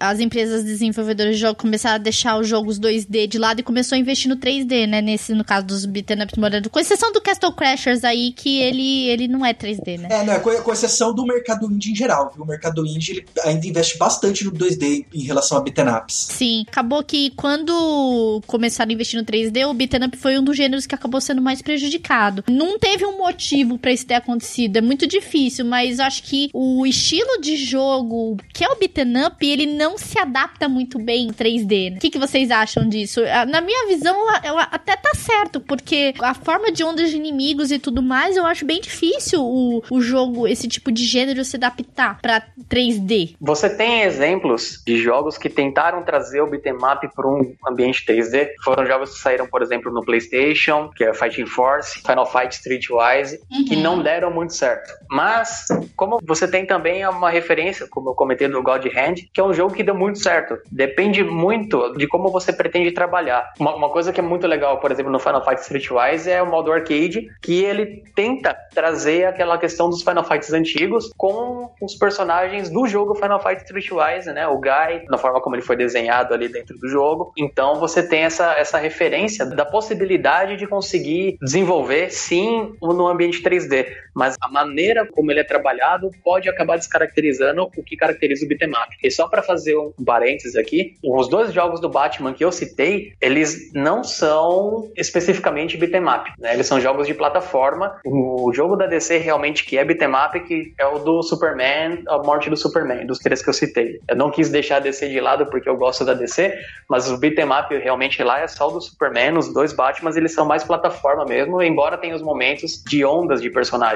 As empresas desenvolvedoras de jogos começaram a deixar os jogos 2D de lado e começou a investir no 3D, né? Nesse, no caso dos beat'em up modernos. Com exceção do Castle Crashers aí, que ele, ele não é 3D, né? É, não, com, com exceção do mercado indie em geral, viu? O mercado indie ele ainda investe bastante no 2D em relação a beat'em ups. Sim, acabou que quando começaram a investir no 3D, o beat'em up foi um dos gêneros que acabou sendo mais prejudicado. Não teve um motivo para isso ter acontecido, é muito difícil, mas acho que o estilo de jogo que é o beat'em up, ele não se adapta muito bem em 3D. Né? O que, que vocês acham disso? Ah, na minha visão, até tá certo, porque a forma de ondas de inimigos e tudo mais, eu acho bem difícil o, o jogo, esse tipo de gênero se adaptar para 3D. Você tem exemplos de jogos que tentaram trazer o beat'em up para um ambiente 3D? Foram jogos que saíram, por exemplo, no PlayStation, que é Fighting Force, Final Fight Streetwise, uhum. que não deram muito certo. Mas, como você tem também uma referência, como eu comentei do God Hand, que é um jogo que deu muito certo. Depende muito de como você pretende trabalhar. Uma, uma coisa que é muito legal, por exemplo, no Final Fight Streetwise é o modo arcade, que ele tenta trazer aquela questão dos Final Fights antigos com os personagens do jogo Final Fight Streetwise, né? O Guy, na forma como ele foi desenhado ali dentro do jogo. Então você tem essa, essa referência da possibilidade de conseguir desenvolver sim no ambiente 3D. Mas a maneira como ele é trabalhado pode acabar descaracterizando o que caracteriza o beatmap. E só para fazer um parênteses aqui, os dois jogos do Batman que eu citei, eles não são especificamente beatmap, né? Eles são jogos de plataforma. O jogo da DC realmente que é beatmap que é o do Superman, a morte do Superman, dos três que eu citei. Eu não quis deixar a DC de lado porque eu gosto da DC, mas o beatmap realmente lá é só o do Superman, os dois Batmans eles são mais plataforma mesmo, embora tenha os momentos de ondas de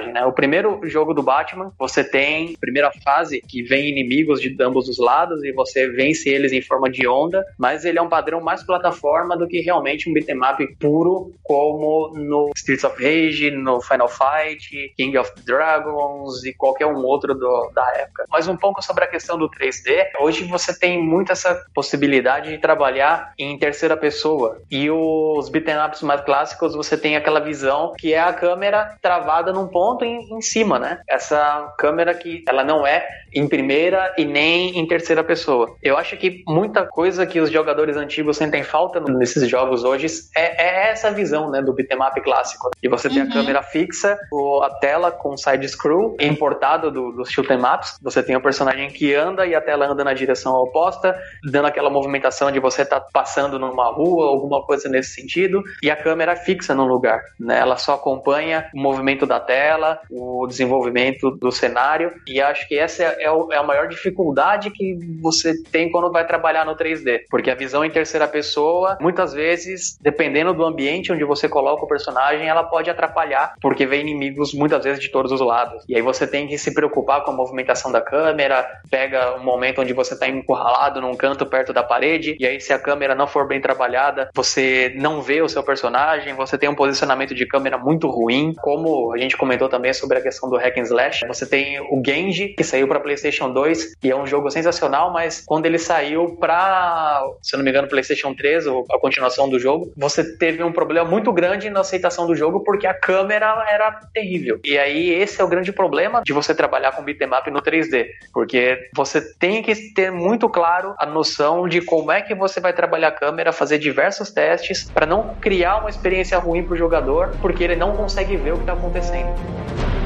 personagem, né? O primeiro jogo do Batman, você tem a primeira fase que vem inimigos de ambos os lados e você vence eles em forma de onda, mas ele é um padrão mais plataforma do que realmente um beatmap puro, como no Streets of Rage, no Final Fight, King of Dragons e qualquer um outro do, da época. Mas um pouco sobre a questão do 3D, hoje você tem muito essa possibilidade de trabalhar em terceira pessoa e os beatmaps mais clássicos você tem aquela visão que é a câmera travada num ponto em, em cima, né? Essa câmera que ela não é em primeira e nem em terceira pessoa. Eu acho que muita coisa que os jogadores antigos sentem falta nesses jogos hoje é, é essa visão, né, do beatmap clássico. E você tem uhum. a câmera fixa, a tela com side scroll, importado do, dos shoot ups. Você tem o personagem que anda e a tela anda na direção oposta, dando aquela movimentação de você estar tá passando numa rua, alguma coisa nesse sentido. E a câmera fixa no lugar, né? Ela só acompanha o movimento da tela, o desenvolvimento do cenário. E acho que essa é, é, é a maior dificuldade que você tem quando vai trabalhar no 3D, porque a visão em terceira pessoa, muitas vezes, dependendo do ambiente onde você coloca o personagem, ela pode atrapalhar, porque vem inimigos muitas vezes de todos os lados. E aí você tem que se preocupar com a movimentação da câmera, pega um momento onde você está encurralado num canto perto da parede, e aí se a câmera não for bem trabalhada, você não vê o seu personagem, você tem um posicionamento de câmera muito ruim, como a gente comentou também sobre a questão do hack and slash. Você tem o Genji, que saiu para PlayStation 2 e é um jogo sensacional, mas quando ele saiu para, se eu não me engano, PlayStation 3, ou a continuação do jogo, você teve um problema muito grande na aceitação do jogo porque a câmera era terrível. E aí esse é o grande problema de você trabalhar com beatmap no 3D, porque você tem que ter muito claro a noção de como é que você vai trabalhar a câmera, fazer diversos testes para não criar uma experiência ruim para o jogador, porque ele não consegue ver o que está acontecendo.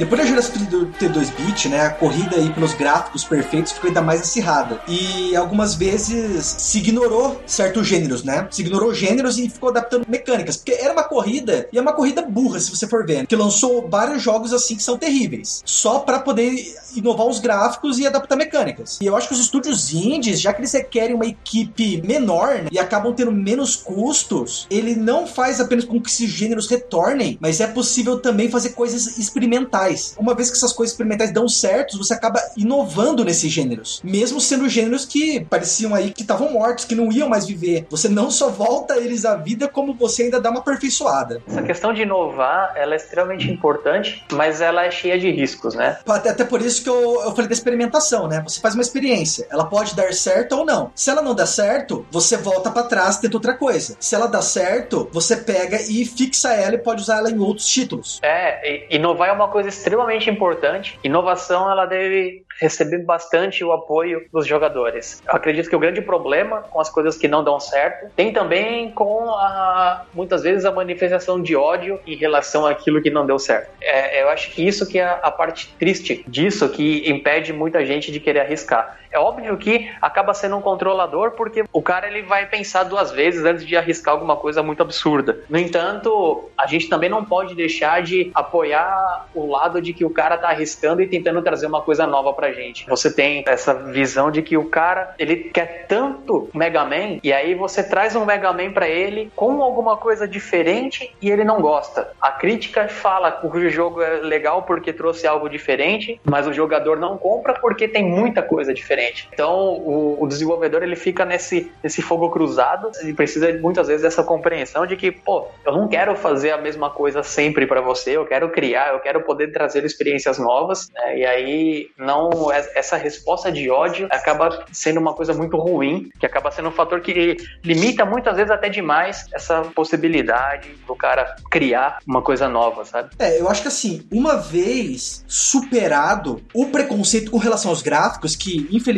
Depois da geração do T2-bit, né, a corrida aí pelos gráficos perfeitos ficou ainda mais acirrada. E algumas vezes se ignorou certos gêneros, né? Se ignorou gêneros e ficou adaptando mecânicas. Porque era uma corrida, e é uma corrida burra, se você for ver, que lançou vários jogos assim que são terríveis. Só para poder inovar os gráficos e adaptar mecânicas. E eu acho que os estúdios indies, já que eles requerem uma equipe menor né, e acabam tendo menos custos, ele não faz apenas com que esses gêneros retornem, mas é possível também fazer coisas experimentais experimentais. Uma vez que essas coisas experimentais dão certo, você acaba inovando nesses gêneros. Mesmo sendo gêneros que pareciam aí que estavam mortos, que não iam mais viver. Você não só volta eles à vida, como você ainda dá uma aperfeiçoada. Essa questão de inovar, ela é extremamente importante, mas ela é cheia de riscos, né? Até, até por isso que eu, eu falei da experimentação, né? Você faz uma experiência, ela pode dar certo ou não. Se ela não der certo, você volta para trás e tenta outra coisa. Se ela dá certo, você pega e fixa ela e pode usar ela em outros títulos. É, inovar é uma coisa extremamente importante. Inovação ela deve receber bastante o apoio dos jogadores. Eu acredito que o grande problema com as coisas que não dão certo tem também com a, muitas vezes a manifestação de ódio em relação àquilo que não deu certo. É, eu acho que isso que é a parte triste disso que impede muita gente de querer arriscar. É óbvio que acaba sendo um controlador porque o cara ele vai pensar duas vezes antes de arriscar alguma coisa muito absurda. No entanto, a gente também não pode deixar de apoiar o lado de que o cara tá arriscando e tentando trazer uma coisa nova pra gente. Você tem essa visão de que o cara, ele quer tanto Mega Man e aí você traz um Mega Man pra ele com alguma coisa diferente e ele não gosta. A crítica fala que o jogo é legal porque trouxe algo diferente, mas o jogador não compra porque tem muita coisa diferente. Então, o, o desenvolvedor ele fica nesse, nesse fogo cruzado e precisa muitas vezes dessa compreensão de que, pô, eu não quero fazer a mesma coisa sempre para você, eu quero criar, eu quero poder trazer experiências novas, né? e aí não essa resposta de ódio acaba sendo uma coisa muito ruim, que acaba sendo um fator que limita muitas vezes até demais essa possibilidade do cara criar uma coisa nova, sabe? É, eu acho que assim, uma vez superado o preconceito com relação aos gráficos, que infelizmente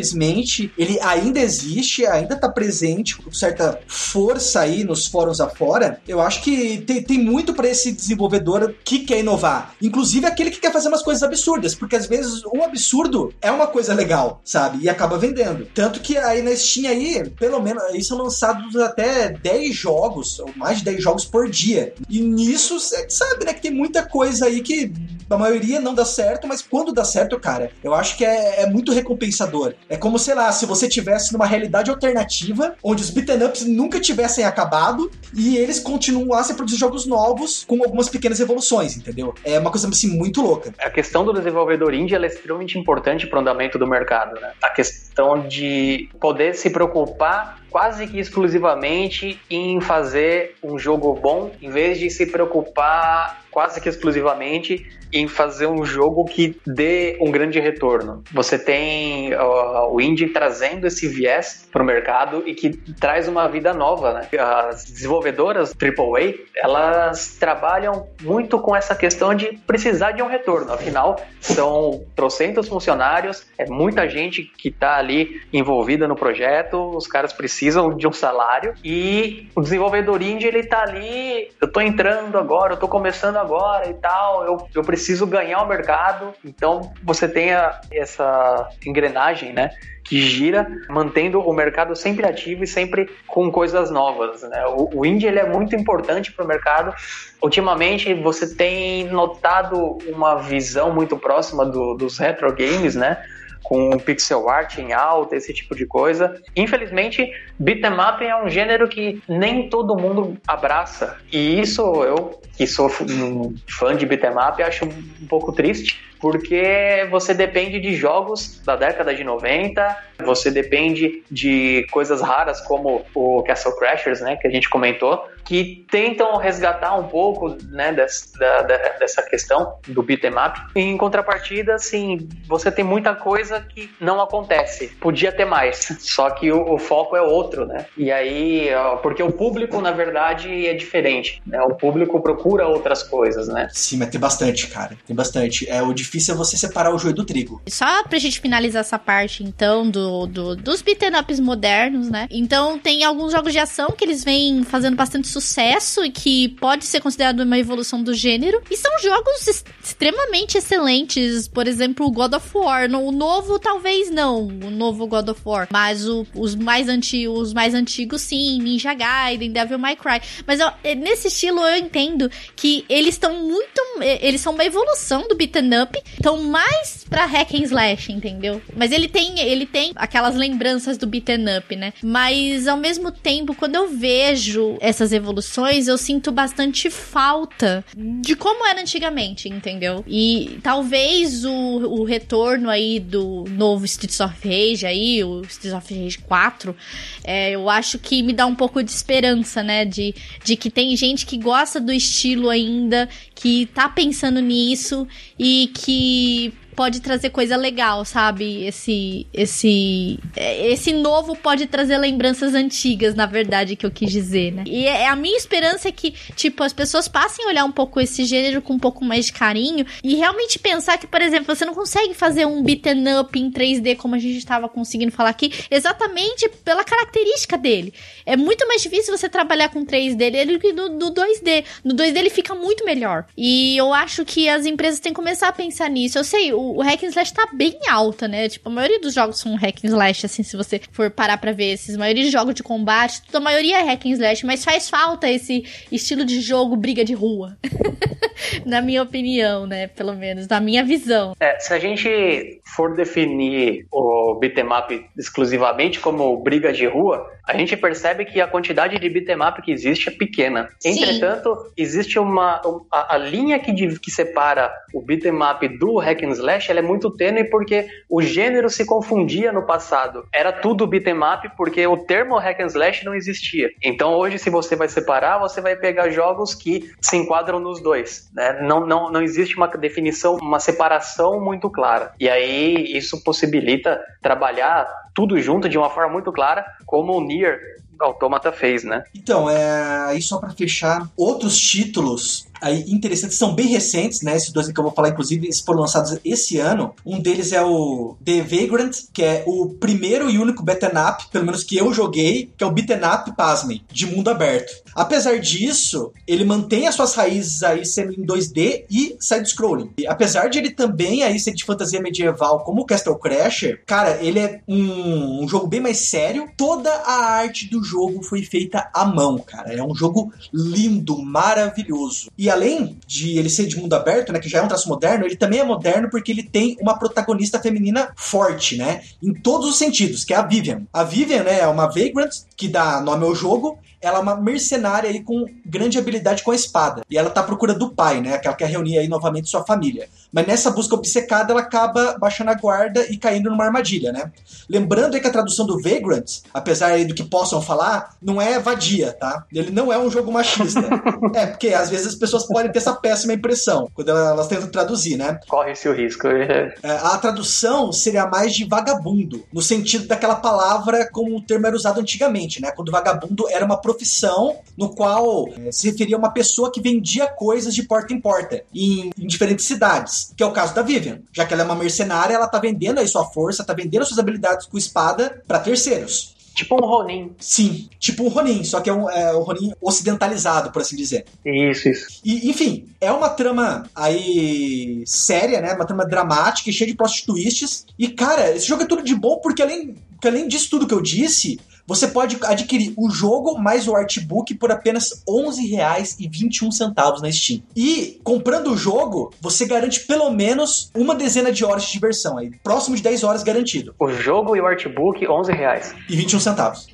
ele ainda existe, ainda tá presente com certa força aí nos fóruns afora, eu acho que tem, tem muito para esse desenvolvedor que quer inovar. Inclusive aquele que quer fazer umas coisas absurdas, porque às vezes o absurdo é uma coisa legal, sabe? E acaba vendendo. Tanto que aí na Steam aí, pelo menos, aí são lançados até 10 jogos, ou mais de 10 jogos por dia. E nisso, você sabe, né, que tem muita coisa aí que a maioria não dá certo, mas quando dá certo, cara, eu acho que é, é muito recompensador. É como, sei lá, se você tivesse numa realidade alternativa, onde os beaten ups nunca tivessem acabado e eles continuassem a produzir jogos novos com algumas pequenas evoluções, entendeu? É uma coisa assim muito louca. A questão do desenvolvedor indie é extremamente importante para o andamento do mercado, né? A questão de poder se preocupar quase que exclusivamente em fazer um jogo bom, em vez de se preocupar quase que exclusivamente em fazer um jogo que dê um grande retorno. Você tem uh, o indie trazendo esse viés para o mercado e que traz uma vida nova. Né? As desenvolvedoras AAA elas trabalham muito com essa questão de precisar de um retorno. Afinal, são trocentos funcionários, é muita gente que está ali envolvida no projeto, os caras precisam de um salário e o desenvolvedor indie ele está ali. Eu estou entrando agora, eu estou começando agora e tal. Eu, eu preciso ganhar o mercado. Então você tem a, essa engrenagem, né? que gira, mantendo o mercado sempre ativo e sempre com coisas novas. Né? O, o indie ele é muito importante para o mercado. Ultimamente você tem notado uma visão muito próxima do, dos retro games, né? Com pixel art em alta, esse tipo de coisa. Infelizmente, beat'em up é um gênero que nem todo mundo abraça. E isso eu, que sou um fã de beat'em up, acho um pouco triste, porque você depende de jogos da década de 90, você depende de coisas raras como o Castle Crashers, né, que a gente comentou, que tentam resgatar um pouco né, dessa, da, dessa questão do beat'em up. Em contrapartida, assim, você tem muita coisa que não acontece. Podia ter mais, só que o, o foco é outro, né? E aí, porque o público, na verdade, é diferente. Né? O público procura outras coisas, né? Sim, mas tem bastante, cara. Tem bastante. É, o é você separar o joio do trigo. Só pra gente finalizar essa parte, então, do, do dos beat'em ups modernos, né? Então, tem alguns jogos de ação que eles vêm fazendo bastante sucesso e que pode ser considerado uma evolução do gênero. E são jogos extremamente excelentes. Por exemplo, o God of War. O novo, talvez não. O novo God of War. Mas o, os, mais anti, os mais antigos, sim. Ninja Gaiden, Devil May Cry. Mas é, nesse estilo, eu entendo que eles estão muito... Eles são uma evolução do beat'em up. Estão mais pra hack and slash, entendeu? Mas ele tem, ele tem aquelas lembranças do beat'em up, né? Mas, ao mesmo tempo, quando eu vejo essas evoluções, eu sinto bastante falta de como era antigamente, entendeu? E talvez o, o retorno aí do novo Streets of Rage aí, o Streets of Rage 4, é, eu acho que me dá um pouco de esperança, né? De, de que tem gente que gosta do estilo ainda, que tá pensando nisso e que Keep. Pode trazer coisa legal, sabe? Esse esse esse novo pode trazer lembranças antigas, na verdade, que eu quis dizer, né? E é, a minha esperança é que, tipo, as pessoas passem a olhar um pouco esse gênero com um pouco mais de carinho e realmente pensar que, por exemplo, você não consegue fazer um beaten up em 3D como a gente estava conseguindo falar aqui, exatamente pela característica dele. É muito mais difícil você trabalhar com 3D dele do que no, no 2D. No 2D ele fica muito melhor. E eu acho que as empresas têm que começar a pensar nisso. Eu sei, o, o hack and slash tá bem alta, né? Tipo, a maioria dos jogos são hack and slash, assim, se você for parar pra ver esses. A maioria de jogos de combate, a maioria é hack and slash, mas faz falta esse estilo de jogo briga de rua. [laughs] na minha opinião, né? Pelo menos, na minha visão. É, se a gente for definir o beatmap exclusivamente como briga de rua, a gente percebe que a quantidade de beatmap que existe é pequena. Sim. Entretanto, existe uma a, a linha que, que separa o beatmap do hack and slash é muito tênue porque o gênero se confundia no passado. Era tudo beat'em up porque o termo hack and slash não existia. Então hoje, se você vai separar, você vai pegar jogos que se enquadram nos dois. Né? Não, não, não existe uma definição, uma separação muito clara. E aí isso possibilita trabalhar tudo junto de uma forma muito clara, como o Nier Automata fez, né? Então, é, aí só para fechar, outros títulos aí interessantes, são bem recentes, né? Esses dois que eu vou falar, inclusive, eles foram lançados esse ano. Um deles é o The Vagrant, que é o primeiro e único beat'em up, pelo menos que eu joguei, que é o beat'em up, pasmem, de mundo aberto. Apesar disso, ele mantém as suas raízes aí sendo em 2D e side-scrolling. Apesar de ele também aí ser de fantasia medieval, como o Castle Crasher, cara, ele é um, um jogo bem mais sério. Toda a arte do jogo foi feita à mão, cara. É um jogo lindo, maravilhoso. E além de ele ser de mundo aberto, né, que já é um traço moderno, ele também é moderno porque ele tem uma protagonista feminina forte, né, em todos os sentidos, que é a Vivian. A Vivian, né, é uma Vagrant que dá nome ao jogo, ela é uma mercenária aí com grande habilidade com a espada. E ela tá à procura do pai, né? Que ela quer reunir aí novamente sua família. Mas nessa busca obcecada, ela acaba baixando a guarda e caindo numa armadilha, né? Lembrando aí que a tradução do Vagrant, apesar do que possam falar, não é vadia, tá? Ele não é um jogo machista. [laughs] é, porque às vezes as pessoas podem ter essa péssima impressão quando elas tentam traduzir, né? Corre-se o risco. É, a tradução seria mais de vagabundo, no sentido daquela palavra como o termo era usado antigamente, né? Quando vagabundo era uma profissão no qual é, se referia a uma pessoa que vendia coisas de porta em porta em, em diferentes cidades que é o caso da Vivian. Já que ela é uma mercenária, ela tá vendendo aí sua força, tá vendendo suas habilidades com espada para terceiros. Tipo um Ronin. Sim, tipo um Ronin, só que é um, é um Ronin ocidentalizado, por assim dizer. Isso, isso. E, enfim, é uma trama aí séria, né? Uma trama dramática e cheia de plot twists. E, cara, esse jogo é tudo de bom porque além, porque além disso tudo que eu disse, você pode adquirir o jogo mais o artbook por apenas R$ 11,21 na Steam. E comprando o jogo, você garante pelo menos uma dezena de horas de diversão aí, próximo de 10 horas garantido. O jogo e o artbook, 11 reais. E 21 centavos.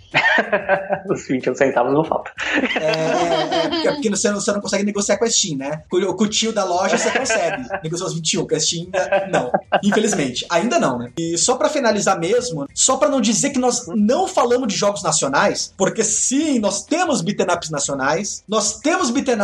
Os 21 centavos não falta. É, é, é porque você não, você não consegue negociar com a Steam, né? Com, com o tio da loja você consegue negociar os 21, com a Steam não. Infelizmente. Ainda não, né? E só para finalizar mesmo, só para não dizer que nós não falamos de jogos nacionais, porque sim, nós temos beaten nacionais, nós temos beaten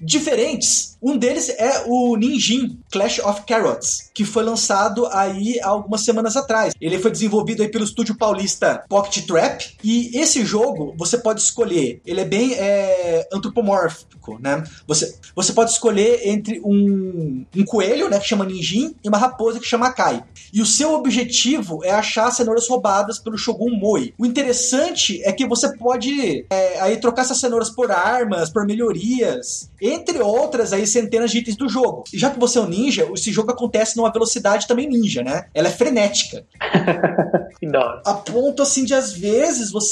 diferentes. Um deles é o Ninjin Clash of Carrots, que foi lançado aí algumas semanas atrás. Ele foi desenvolvido aí pelo estúdio paulista Pocket Trap e esse jogo você pode escolher, ele é bem é, antropomórfico, né? Você, você pode escolher entre um, um coelho, né, que chama Ninjin, e uma raposa que chama Kai. E o seu objetivo é achar cenouras roubadas pelo Shogun Moi. O interessante é que você pode é, aí trocar essas cenouras por armas, por melhorias, entre outras aí centenas de itens do jogo. E já que você é um ninja, esse jogo acontece numa velocidade também ninja, né? Ela é frenética. [laughs] A ponto assim de às vezes você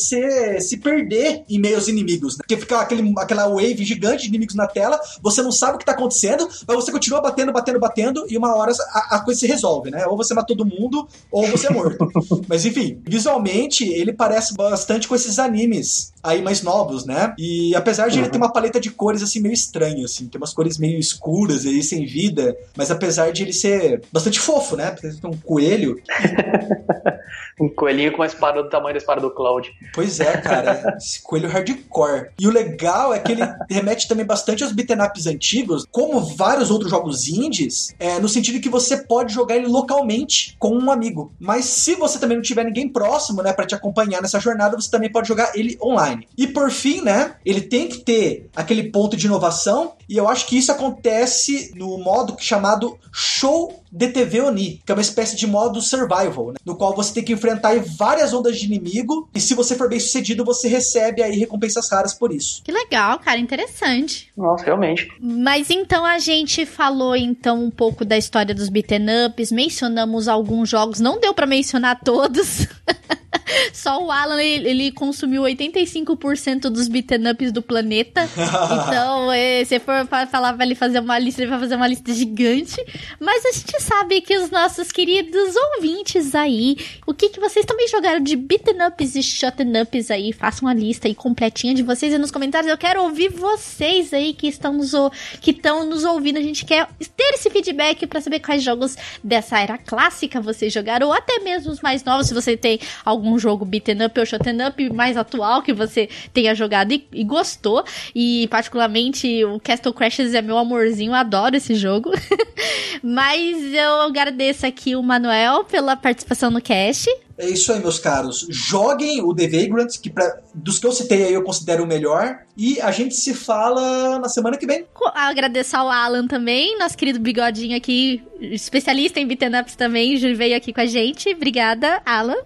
se perder em meio aos inimigos, né? Porque fica aquele, aquela wave gigante de inimigos na tela, você não sabe o que tá acontecendo, mas você continua batendo, batendo, batendo, e uma hora a, a coisa se resolve, né? Ou você mata todo mundo, ou você é morto. [laughs] mas enfim, visualmente ele parece bastante com esses animes aí mais novos, né? E apesar de uhum. ele ter uma paleta de cores assim meio estranha, assim, tem umas cores meio escuras aí, sem vida, mas apesar de ele ser bastante fofo, né? Porque tem um coelho. [laughs] um coelhinho com uma espada do tamanho da espada do Cloud. Pois é, cara. esse coelho hardcore. E o legal é que ele remete também bastante aos beat'em ups antigos, como vários outros jogos indies, é, no sentido que você pode jogar ele localmente com um amigo. Mas se você também não tiver ninguém próximo, né, para te acompanhar nessa jornada, você também pode jogar ele online. E por fim, né, ele tem que ter aquele ponto de inovação, e eu acho que isso acontece no modo chamado Show DTV Oni, que é uma espécie de modo survival, né? no qual você tem que enfrentar várias ondas de inimigo e se você for bem sucedido, você recebe aí recompensas raras por isso. Que legal, cara, interessante. Nossa, realmente. Mas então a gente falou então um pouco da história dos beaten ups, mencionamos alguns jogos, não deu para mencionar todos. [laughs] [laughs] Só o Alan, ele, ele consumiu 85% dos beaten ups do planeta. [laughs] então, eh, se for falar pra ele fazer uma lista, ele vai fazer uma lista gigante. Mas a gente sabe que os nossos queridos ouvintes aí, o que, que vocês também jogaram de beaten ups e shoten ups aí, façam uma lista aí completinha de vocês aí nos comentários. Eu quero ouvir vocês aí que estão nos, que estão nos ouvindo. A gente quer ter esse feedback para saber quais jogos dessa era clássica vocês jogaram, ou até mesmo os mais novos, se você tem algum jogo beaten up ou shoten up mais atual que você tenha jogado e, e gostou. E particularmente o Castle Crashes é meu amorzinho, adoro esse jogo. [laughs] Mas eu agradeço aqui o Manuel pela participação no cast. É isso aí, meus caros. Joguem o The Vagrant, que pra, dos que eu citei aí eu considero o melhor. E a gente se fala na semana que vem. Agradeço ao Alan também, nosso querido bigodinho aqui, especialista em beaten ups também, veio aqui com a gente. Obrigada, Alan.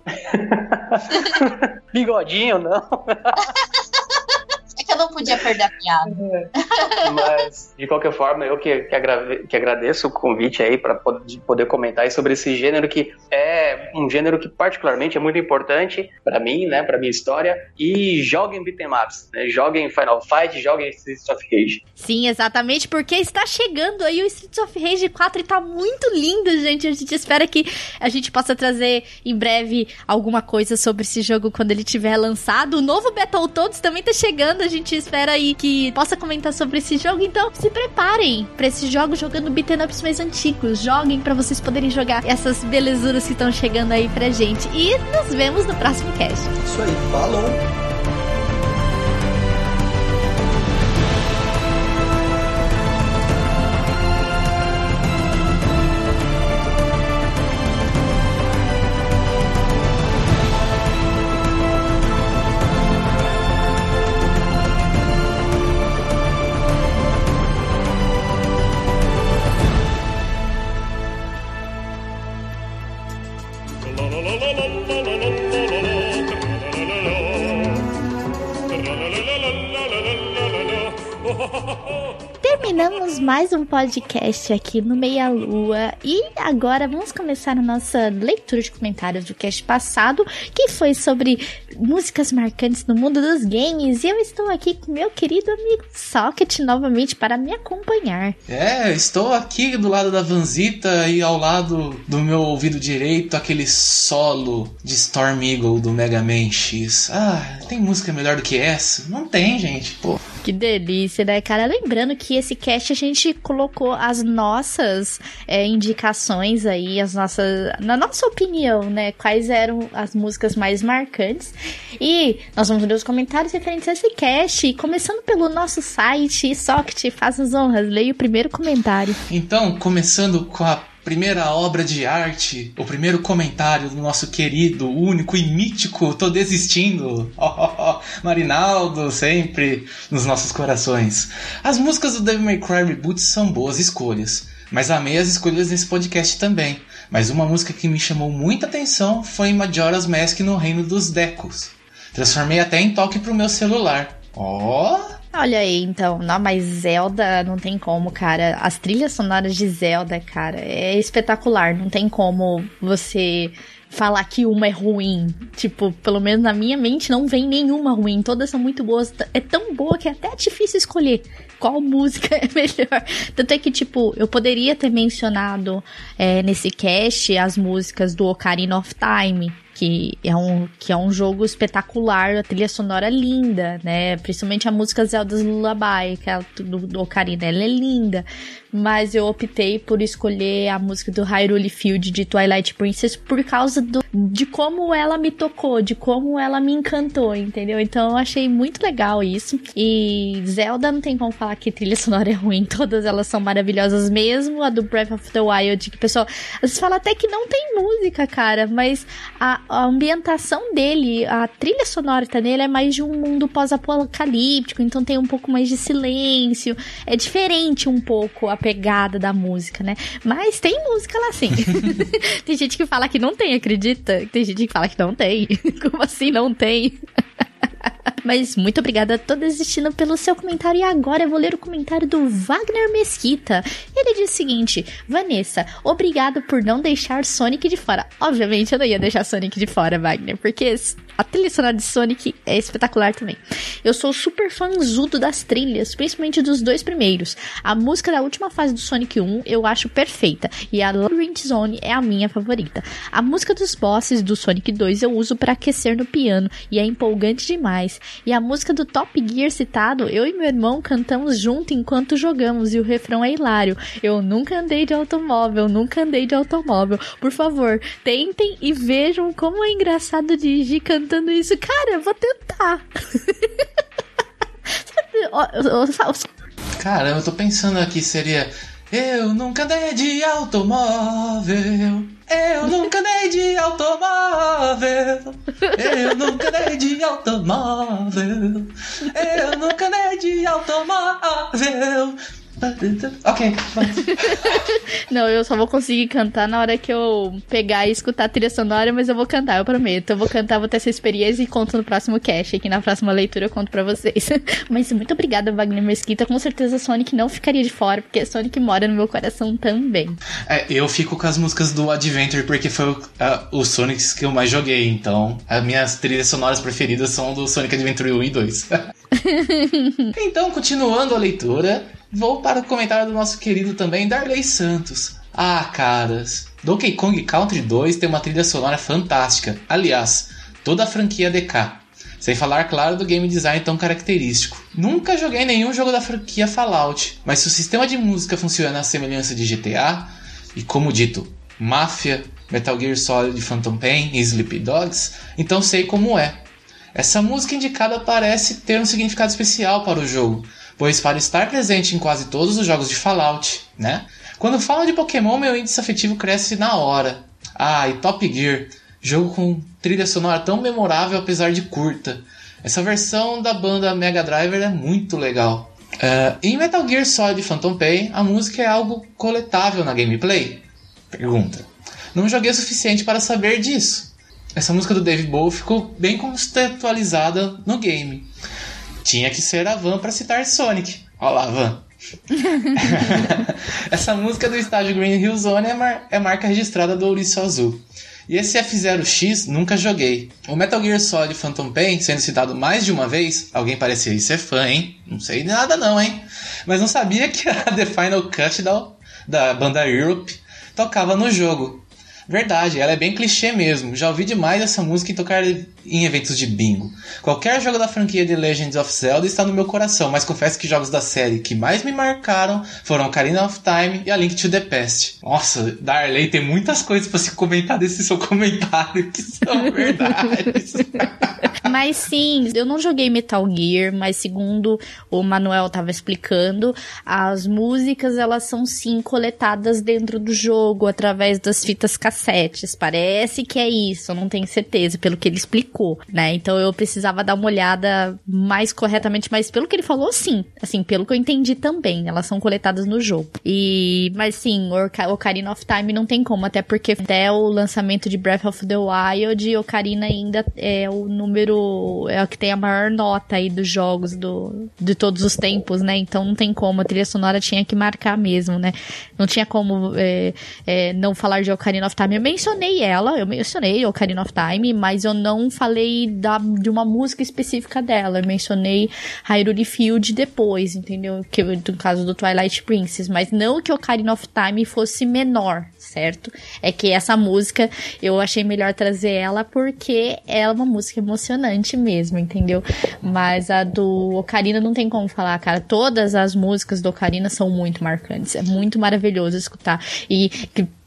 [laughs] bigodinho, não. [laughs] É que eu não podia perder a piada. Mas, de qualquer forma, eu que, que, agrave, que agradeço o convite aí para poder, comentar sobre esse gênero que é um gênero que particularmente é muito importante para mim, né, para minha história. E joguem beat'em ups, né? Joguem Final Fight, joguem Streets of Rage. Sim, exatamente, porque está chegando aí o Streets of Rage 4 e tá muito lindo, gente. A gente espera que a gente possa trazer em breve alguma coisa sobre esse jogo quando ele tiver lançado. O novo Battletoads também tá chegando, a gente espera aí que possa comentar sobre esse jogo. Então, se preparem para esse jogo jogando beat'em ups mais antigos. Joguem para vocês poderem jogar essas belezuras que estão chegando aí pra gente. E nos vemos no próximo cast. Isso aí, falou! Mais um podcast aqui no Meia Lua e agora vamos começar a nossa leitura de comentários do cast passado, que foi sobre músicas marcantes no mundo dos games. E eu estou aqui com meu querido amigo Socket novamente para me acompanhar. É, estou aqui do lado da Vanzita e ao lado do meu ouvido direito aquele solo de Storm Eagle do Mega Man X. Ah, tem música melhor do que essa? Não tem, gente. Pô. Que delícia, né, cara? Lembrando que esse cast a gente colocou as nossas é, indicações aí, as nossas. Na nossa opinião, né? Quais eram as músicas mais marcantes. E nós vamos ler os comentários referentes a esse cast. Começando pelo nosso site, Socket, faz as honras, leia o primeiro comentário. Então, começando com a primeira obra de arte, o primeiro comentário do nosso querido, único e mítico, tô desistindo. Oh, oh, oh. Marinaldo, sempre nos nossos corações. As músicas do Devil May Cry Reboot são boas escolhas, mas amei as escolhas nesse podcast também. Mas uma música que me chamou muita atenção foi Majora's Mask no Reino dos Decos. Transformei até em toque pro meu celular. Ó! Oh! Olha aí, então. Não, mas Zelda não tem como, cara. As trilhas sonoras de Zelda, cara, é espetacular. Não tem como você falar que uma é ruim. Tipo, pelo menos na minha mente não vem nenhuma ruim. Todas são muito boas. É tão boa que é até difícil escolher qual [laughs] música é melhor. Tanto é que, tipo, eu poderia ter mencionado é, nesse cast as músicas do Ocarina of Time que é um, que é um jogo espetacular, a trilha sonora linda, né? Principalmente a música Zelda's Lullaby, que é do, do Ocarina, ela é linda. Mas eu optei por escolher a música do Hyrule Field de Twilight Princess por causa do, de como ela me tocou, de como ela me encantou, entendeu? Então eu achei muito legal isso. E Zelda não tem como falar que trilha sonora é ruim, [laughs] todas elas são maravilhosas mesmo. A do Breath of the Wild, que o pessoal às vezes fala até que não tem música, cara, mas a, a ambientação dele, a trilha sonora tá nele é mais de um mundo pós-apocalíptico, então tem um pouco mais de silêncio, é diferente um pouco a pegada da música, né? Mas tem música lá sim. [laughs] tem gente que fala que não tem, acredita? Tem gente que fala que não tem. [laughs] Como assim não tem? [laughs] Mas muito obrigada a todos assistindo pelo seu comentário. E agora eu vou ler o comentário do Wagner Mesquita. Ele ele diz o seguinte: Vanessa, obrigado por não deixar Sonic de fora. Obviamente eu não ia deixar Sonic de fora, Wagner, porque a trilha sonora de Sonic é espetacular também. Eu sou super fãzudo das trilhas, principalmente dos dois primeiros. A música da última fase do Sonic 1 eu acho perfeita, e a Labyrinth Zone é a minha favorita. A música dos bosses do Sonic 2 eu uso para aquecer no piano, e é empolgante demais. E a música do Top Gear citado, eu e meu irmão cantamos junto enquanto jogamos, e o refrão é hilário. Eu nunca andei de automóvel, nunca andei de automóvel. Por favor, tentem e vejam como é engraçado dirigir cantando isso. Cara, eu vou tentar. [laughs] Caramba, eu tô pensando aqui, seria. Eu nunca andei de automóvel. Eu nunca andei de automóvel. Eu nunca andei de automóvel. Eu nunca andei de automóvel. Ok, [laughs] Não, eu só vou conseguir cantar na hora que eu pegar e escutar a trilha sonora, mas eu vou cantar, eu prometo. Eu vou cantar, vou ter essa experiência e conto no próximo cast. Aqui na próxima leitura eu conto pra vocês. [laughs] mas muito obrigada, Wagner Mesquita. Com certeza Sonic não ficaria de fora, porque Sonic mora no meu coração também. É, eu fico com as músicas do Adventure, porque foi o, os Sonics que eu mais joguei. Então, as minhas trilhas sonoras preferidas são do Sonic Adventure 1 e 2. [laughs] [laughs] então, continuando a leitura, vou para o comentário do nosso querido também, Darley Santos. Ah, caras, Donkey Kong Country 2 tem uma trilha sonora fantástica. Aliás, toda a franquia DK. Sem falar, claro, do game design tão característico. Nunca joguei nenhum jogo da franquia Fallout, mas se o sistema de música funciona à semelhança de GTA, e como dito, Mafia, Metal Gear Solid Phantom Pain e Sleepy Dogs, então sei como é. Essa música indicada parece ter um significado especial para o jogo, pois para estar presente em quase todos os jogos de Fallout, né? Quando falam de Pokémon, meu índice afetivo cresce na hora. Ah, e Top Gear, jogo com trilha sonora tão memorável apesar de curta. Essa versão da banda Mega Driver é muito legal. Uh, em Metal Gear Solid Phantom Pain, a música é algo coletável na gameplay? Pergunta. Não joguei o suficiente para saber disso essa música do Dave Bowie ficou bem contextualizada no game. Tinha que ser a Van para citar Sonic. Olha lá, Van. [laughs] [laughs] essa música do estádio Green Hill Zone é, mar é marca registrada do Ouriço Azul. E esse F0X nunca joguei. O Metal Gear Solid Phantom Pain, sendo citado mais de uma vez, alguém parecia ser fã, hein? Não sei nada não, hein? Mas não sabia que a [laughs] The Final Cut da, da banda Europe tocava no jogo. Verdade, ela é bem clichê mesmo. Já ouvi demais essa música e tocar em eventos de bingo. Qualquer jogo da franquia de Legends of Zelda está no meu coração, mas confesso que jogos da série que mais me marcaram foram Ocarina of Time e A Link to the Past. Nossa, Darley, tem muitas coisas para se comentar desse seu [laughs] comentário que são verdades. [laughs] mas sim, eu não joguei Metal Gear, mas segundo o Manuel estava explicando, as músicas elas são sim coletadas dentro do jogo através das fitas cassetes. Parece que é isso, eu não tenho certeza pelo que ele explicou, né? Então eu precisava dar uma olhada mais corretamente, mas pelo que ele falou, sim. Assim, pelo que eu entendi também, elas são coletadas no jogo. E, mas sim, Ocarina of Time não tem como, até porque até o lançamento de Breath of the Wild, Ocarina ainda é o número, é o que tem a maior nota aí dos jogos do, de todos os tempos, né? Então não tem como, a trilha sonora tinha que marcar mesmo, né? Não tinha como é, é, não falar de Ocarina of Time. Eu mencionei ela, eu mencionei Ocarina of Time, mas eu não falei da, de uma música específica dela. Eu mencionei Hyrule Field depois, entendeu? Que no caso do Twilight Princess, mas não que Ocarina of Time fosse menor, certo? É que essa música eu achei melhor trazer ela porque é uma música emocionante mesmo, entendeu? Mas a do Ocarina não tem como falar, cara. Todas as músicas do Ocarina são muito marcantes. É muito maravilhoso escutar. E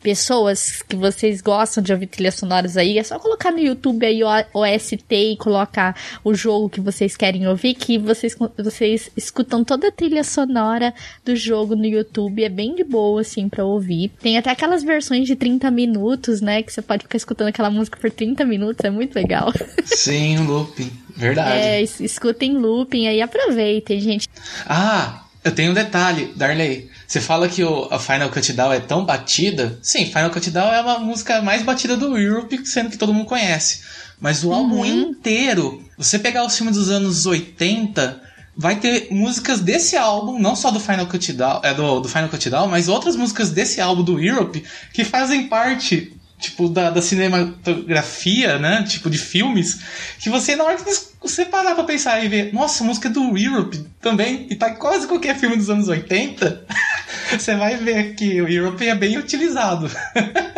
pessoas que vocês gostam de ouvir trilhas sonoras aí, é só colocar no YouTube aí o OST e colocar o jogo que vocês querem ouvir, que vocês, vocês escutam toda a trilha sonora do jogo no YouTube, é bem de boa, assim, pra ouvir. Tem até aquelas versões de 30 minutos, né, que você pode ficar escutando aquela música por 30 minutos, é muito legal. [laughs] Sim, looping, verdade. É, escutem looping aí, aproveitem, gente. Ah, eu tenho um detalhe, Darley. Você fala que o, a Final Cut Down é tão batida. Sim, Final Cut Down é uma música mais batida do Europe, sendo que todo mundo conhece. Mas o álbum uhum. inteiro, você pegar os filmes dos anos 80, vai ter músicas desse álbum, não só do Final Cut Down, é do, do Final Cut Down, mas outras músicas desse álbum do Europe que fazem parte tipo, da, da cinematografia, né? Tipo, de filmes, que você, na hora que você parar pra pensar e ver, nossa, a música é do Europe também, e tá quase qualquer filme dos anos 80, [laughs] você vai ver que o Europe é bem utilizado.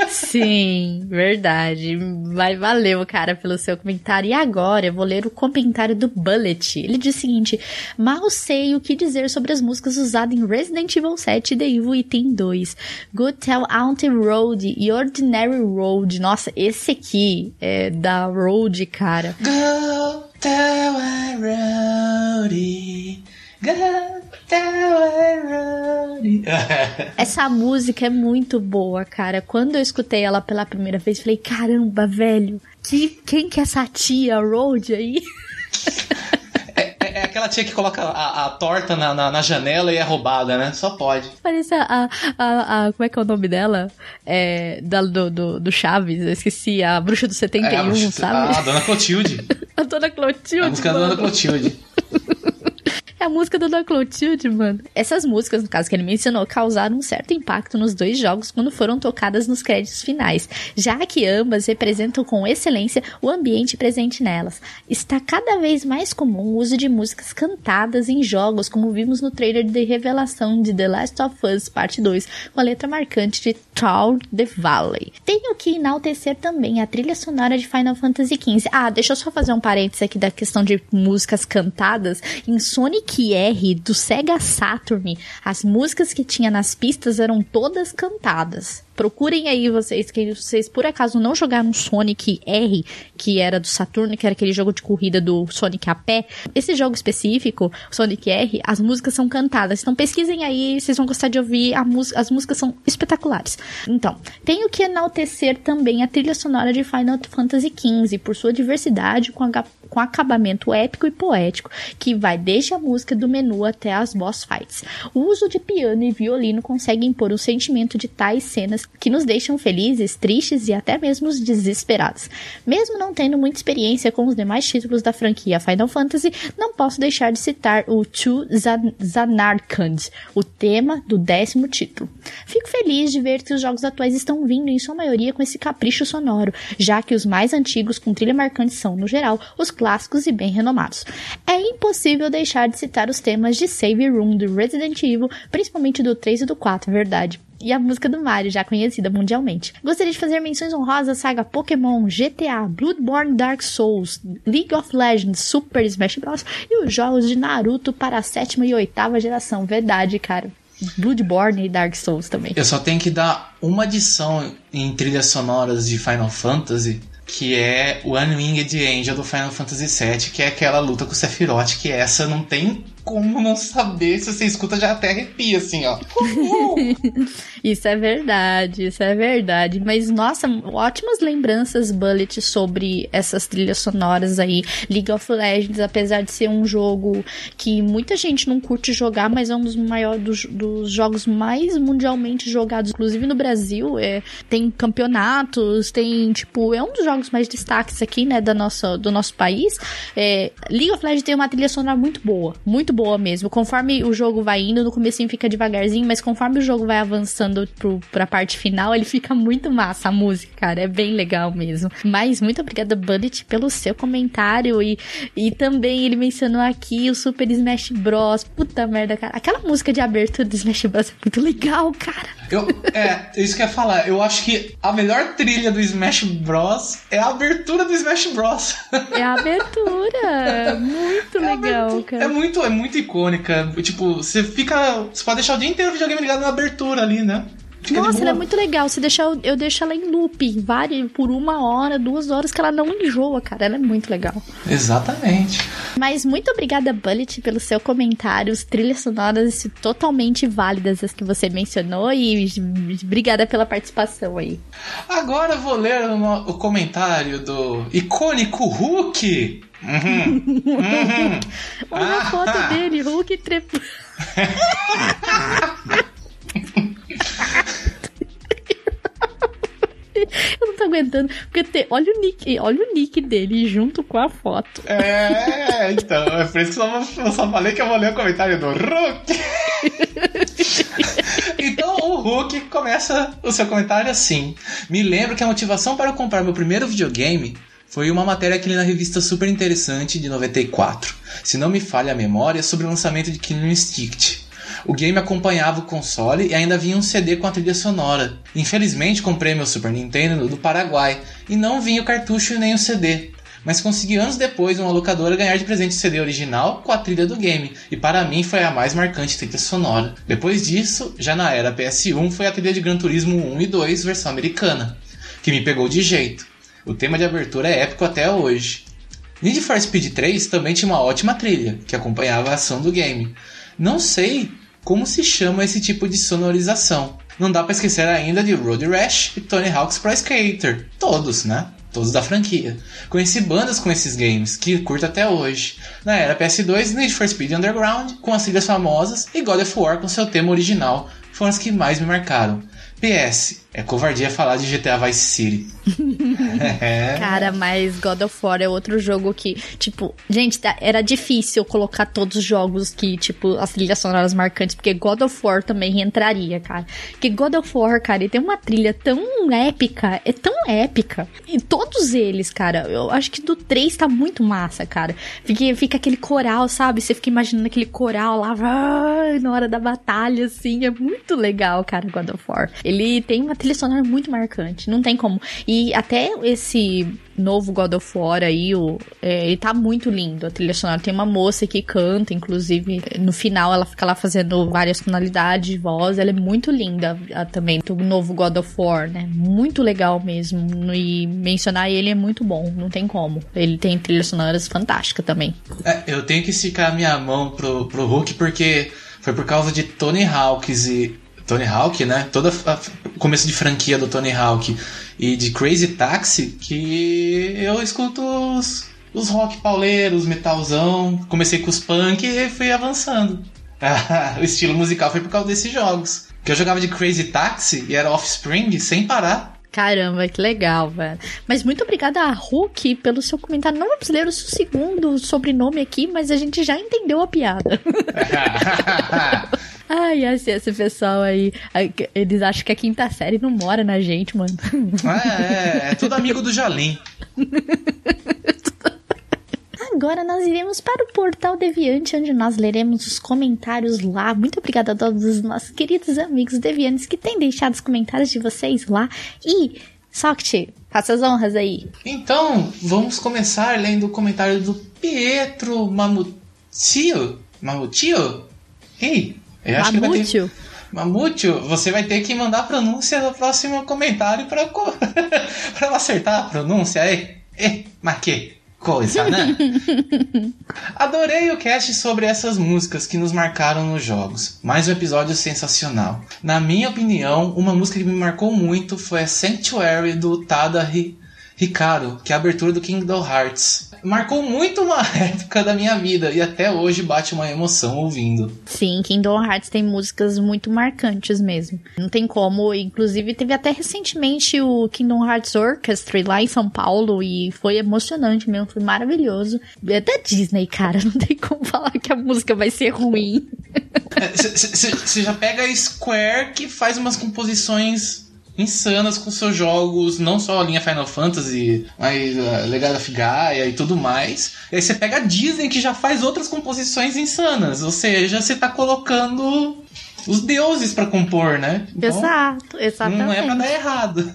Sim, verdade. Mas valeu, cara, pelo seu comentário. E agora eu vou ler o comentário do Bullet. Ele diz o seguinte: Mal sei o que dizer sobre as músicas usadas em Resident Evil 7 e The Evil Within 2. Good Tell Auntie Road e Ordinary Road. Nossa, esse aqui é da Road, cara. Go tell a roadie. Go. [laughs] Essa música é muito boa, cara. Quando eu escutei ela pela primeira vez, falei: caramba, velho, que, quem que é essa tia Road aí? [laughs] É, é aquela tia que coloca a, a torta na, na, na janela e é roubada, né? Só pode. Parece a, a, a, Como é que é o nome dela? É, da, do, do, do Chaves, eu esqueci. A bruxa do 71, É, a bruxa- sabe? A dona Clotilde. [laughs] A dona Clotilde. A música da mano. dona Clotilde. É a música da Dona Clotilde, mano. Essas músicas, no caso que ele mencionou, causaram um certo impacto nos dois jogos quando foram tocadas nos créditos finais, já que ambas representam com excelência o ambiente presente nelas. Está cada vez mais comum o uso de músicas cantadas em jogos, como vimos no trailer de revelação de The Last of Us Parte 2, com a letra marcante de Troll the Valley. Tenho que enaltecer também a trilha sonora de Final Fantasy XV. Ah, deixa eu só fazer um parênteses aqui da questão de músicas cantadas. Em Sonic R do Sega Saturn, as músicas que tinha nas pistas eram todas cantadas. Procurem aí vocês, que vocês por acaso não jogaram Sonic R, que era do Saturno, que era aquele jogo de corrida do Sonic a pé. Esse jogo específico, Sonic R, as músicas são cantadas. Então pesquisem aí, vocês vão gostar de ouvir. A as músicas são espetaculares. Então, tenho que enaltecer também a trilha sonora de Final Fantasy XV, por sua diversidade com, aga- com acabamento épico e poético, que vai desde a música do menu até as boss fights. O uso de piano e violino consegue impor um sentimento de tais cenas que nos deixam felizes, tristes e até mesmo desesperados. Mesmo não tendo muita experiência com os demais títulos da franquia Final Fantasy, não posso deixar de citar o Chu Zan- Zanarkand, o tema do décimo título. Fico feliz de ver que os jogos atuais estão vindo em sua maioria com esse capricho sonoro, já que os mais antigos com trilha marcante são, no geral, os clássicos e bem renomados. É impossível deixar de citar os temas de Save Room do Resident Evil, principalmente do 3 e do 4, verdade. E a música do Mario, já conhecida mundialmente. Gostaria de fazer menções honrosas à saga Pokémon, GTA, Bloodborne Dark Souls, League of Legends, Super Smash Bros. e os jogos de Naruto para a sétima e oitava geração. Verdade, cara. Bloodborne e Dark Souls também. Eu só tenho que dar uma adição em trilhas sonoras de Final Fantasy, que é o Unwinged Angel do Final Fantasy VII, que é aquela luta com o Sephiroth, que essa não tem como não saber, se você escuta já até arrepia, assim, ó. [laughs] Isso é verdade, isso é verdade. Mas, nossa, ótimas lembranças, Bullet, sobre essas trilhas sonoras aí. League of Legends, apesar de ser um jogo que muita gente não curte jogar, mas é um dos maiores dos, dos jogos mais mundialmente jogados, inclusive no Brasil. É, tem campeonatos, tem, tipo, é um dos jogos mais destaques aqui, né, da nossa, do nosso país. É, League of Legends tem uma trilha sonora muito boa, muito boa mesmo. Conforme o jogo vai indo, no comecinho fica devagarzinho, mas conforme o jogo vai avançando pro, pra parte final, ele fica muito massa a música, cara. É bem legal mesmo. Mas muito obrigada, Bullet, pelo seu comentário. E, e também ele mencionou aqui o Super Smash Bros. Puta merda, cara. Aquela música de abertura do Smash Bros. é muito legal, cara. Eu, é, isso que eu ia falar. Eu acho que a melhor trilha do Smash Bros. é a abertura do Smash Bros. [laughs] É a abertura. Muito legal, É cara. muito, é muito icônica. Tipo, você fica. Você pode deixar o dia inteiro o videogame ligado na abertura ali, né? Fica Nossa, ela é muito legal. Se deixar, eu, deixo ela em loop, várias, por uma hora, duas horas, que ela não enjoa, cara. Ela é muito legal. Exatamente. Mas muito obrigada, Bullet, pelo seu comentário. As trilhas sonoras totalmente válidas, as que você mencionou. E obrigada pela participação aí. Agora eu vou ler no- o comentário do icônico Hulk. Uhum. Uhum. [laughs] Olha a Ah. foto dele, Hulk trepando. [laughs] Eu não tô comentando, porque te- olha o nick, olha o nick dele junto com a foto. É, então, é por isso que eu só, eu só falei que eu vou ler o comentário do Hulk. [laughs] então o Hulk começa o seu comentário assim. Me lembro que a motivação para comprar meu primeiro videogame foi uma matéria que li na revista Super Interessante de 94. Se não me falha a memória, sobre o lançamento de Killer Instinct. O game acompanhava o console e ainda vinha um CD com a trilha sonora. Infelizmente comprei meu Super Nintendo do Paraguai e não vinha o cartucho nem o CD mas consegui anos depois uma locadora ganhar de presente o CD original com a trilha do game, e para mim foi a mais marcante trilha sonora. Depois disso, já na era PS1, foi a trilha de Gran Turismo 1 e 2 versão americana, que me pegou de jeito. O tema de abertura é épico até hoje. Need for Speed 3 também tinha uma ótima trilha, que acompanhava a ação do game. Não sei como se chama esse tipo de sonorização. Não dá para esquecer ainda de Road Rash e Tony Hawk's Pro Skater. Todos, né? Todos da franquia. Conheci bandas com esses games, que curto até hoje. Na era PS2, Need for Speed Underground, com as trilhas famosas, e God of War com seu tema original, foram as que mais me marcaram. PS, é covardia falar de GTA Vice City. [laughs] é. Cara, mas God of War é outro jogo que, tipo, gente, tá- era difícil colocar todos os jogos que, tipo, as trilhas sonoras marcantes, porque God of War também entraria, cara. Porque God of War, cara, ele tem uma trilha tão épica, é tão épica. E todos eles, cara, eu acho que do 3 tá muito massa, cara. Fica, fica aquele coral, sabe? Você fica imaginando aquele coral lá, na hora da batalha, assim, é muito legal, cara, God of War. Ele tem uma trilha sonora muito marcante, não tem como. E até esse novo God of War aí, o, é, ele tá muito lindo, a trilha sonora. Tem uma moça que canta, inclusive, no final ela fica lá fazendo várias tonalidades de voz, ela é muito linda a- também, o novo God of War, né? Muito legal mesmo, e mencionar ele é muito bom, não tem como. Ele tem trilhas sonoras fantásticas também. É, eu tenho que esticar minha mão pro, pro Hulk porque foi por causa de Tony Hawks e. Tony Hawk, né? Todo o começo de franquia do Tony Hawk e de Crazy Taxi que eu escuto os, os rock pauleiros, metalzão. Comecei com os punk e fui avançando. [laughs] o estilo musical foi por causa desses jogos. Que eu jogava de Crazy Taxi e era Offspring sem parar. Caramba, que legal, velho. Mas muito obrigada a Hulk pelo seu comentário. Não vamos ler o seu segundo sobrenome aqui, mas a gente já entendeu a piada. [laughs] [laughs] Ai, assim, esse pessoal aí, eles acham que a quinta série não mora na gente, mano. é, é, é tudo amigo do Jalim. Agora nós iremos para o Portal Deviante, onde nós leremos os comentários lá. Muito obrigada a todos os nossos queridos amigos deviantes que têm deixado os comentários de vocês lá. E, Soct, faça as honras aí. Então, vamos começar lendo o comentário do Pietro Mamutio. Mamutio? Ei, eu acho que vai ter... Mamúcio? Mamúcio, você vai ter que mandar a pronúncia no próximo comentário para co... [laughs] eu acertar a pronúncia aí. Eh, mas que coisa, né? [laughs] Adorei o cast sobre essas músicas que nos marcaram nos jogos. Mais um episódio sensacional. Na minha opinião, uma música que me marcou muito foi a Sanctuary do Tada Hikaru, que é a abertura do Kingdom Hearts. Marcou muito uma [laughs] época da minha vida e até hoje bate uma emoção ouvindo. Sim, Kingdom Hearts tem músicas muito marcantes mesmo. Não tem como, inclusive teve até recentemente o Kingdom Hearts Orchestra lá em São Paulo e foi emocionante mesmo, foi maravilhoso. É da Disney, cara, [laughs] não tem como falar que a música vai ser ruim. [laughs] Você já pega a Square que faz umas composições insanas com seus jogos, não só a linha Final Fantasy, mas uh, Legado of Gaia e tudo mais. E aí você pega a Disney que já faz outras composições insanas, ou seja, você tá colocando os deuses pra compor, né? Então, Exato, exatamente. Não é pra dar errado.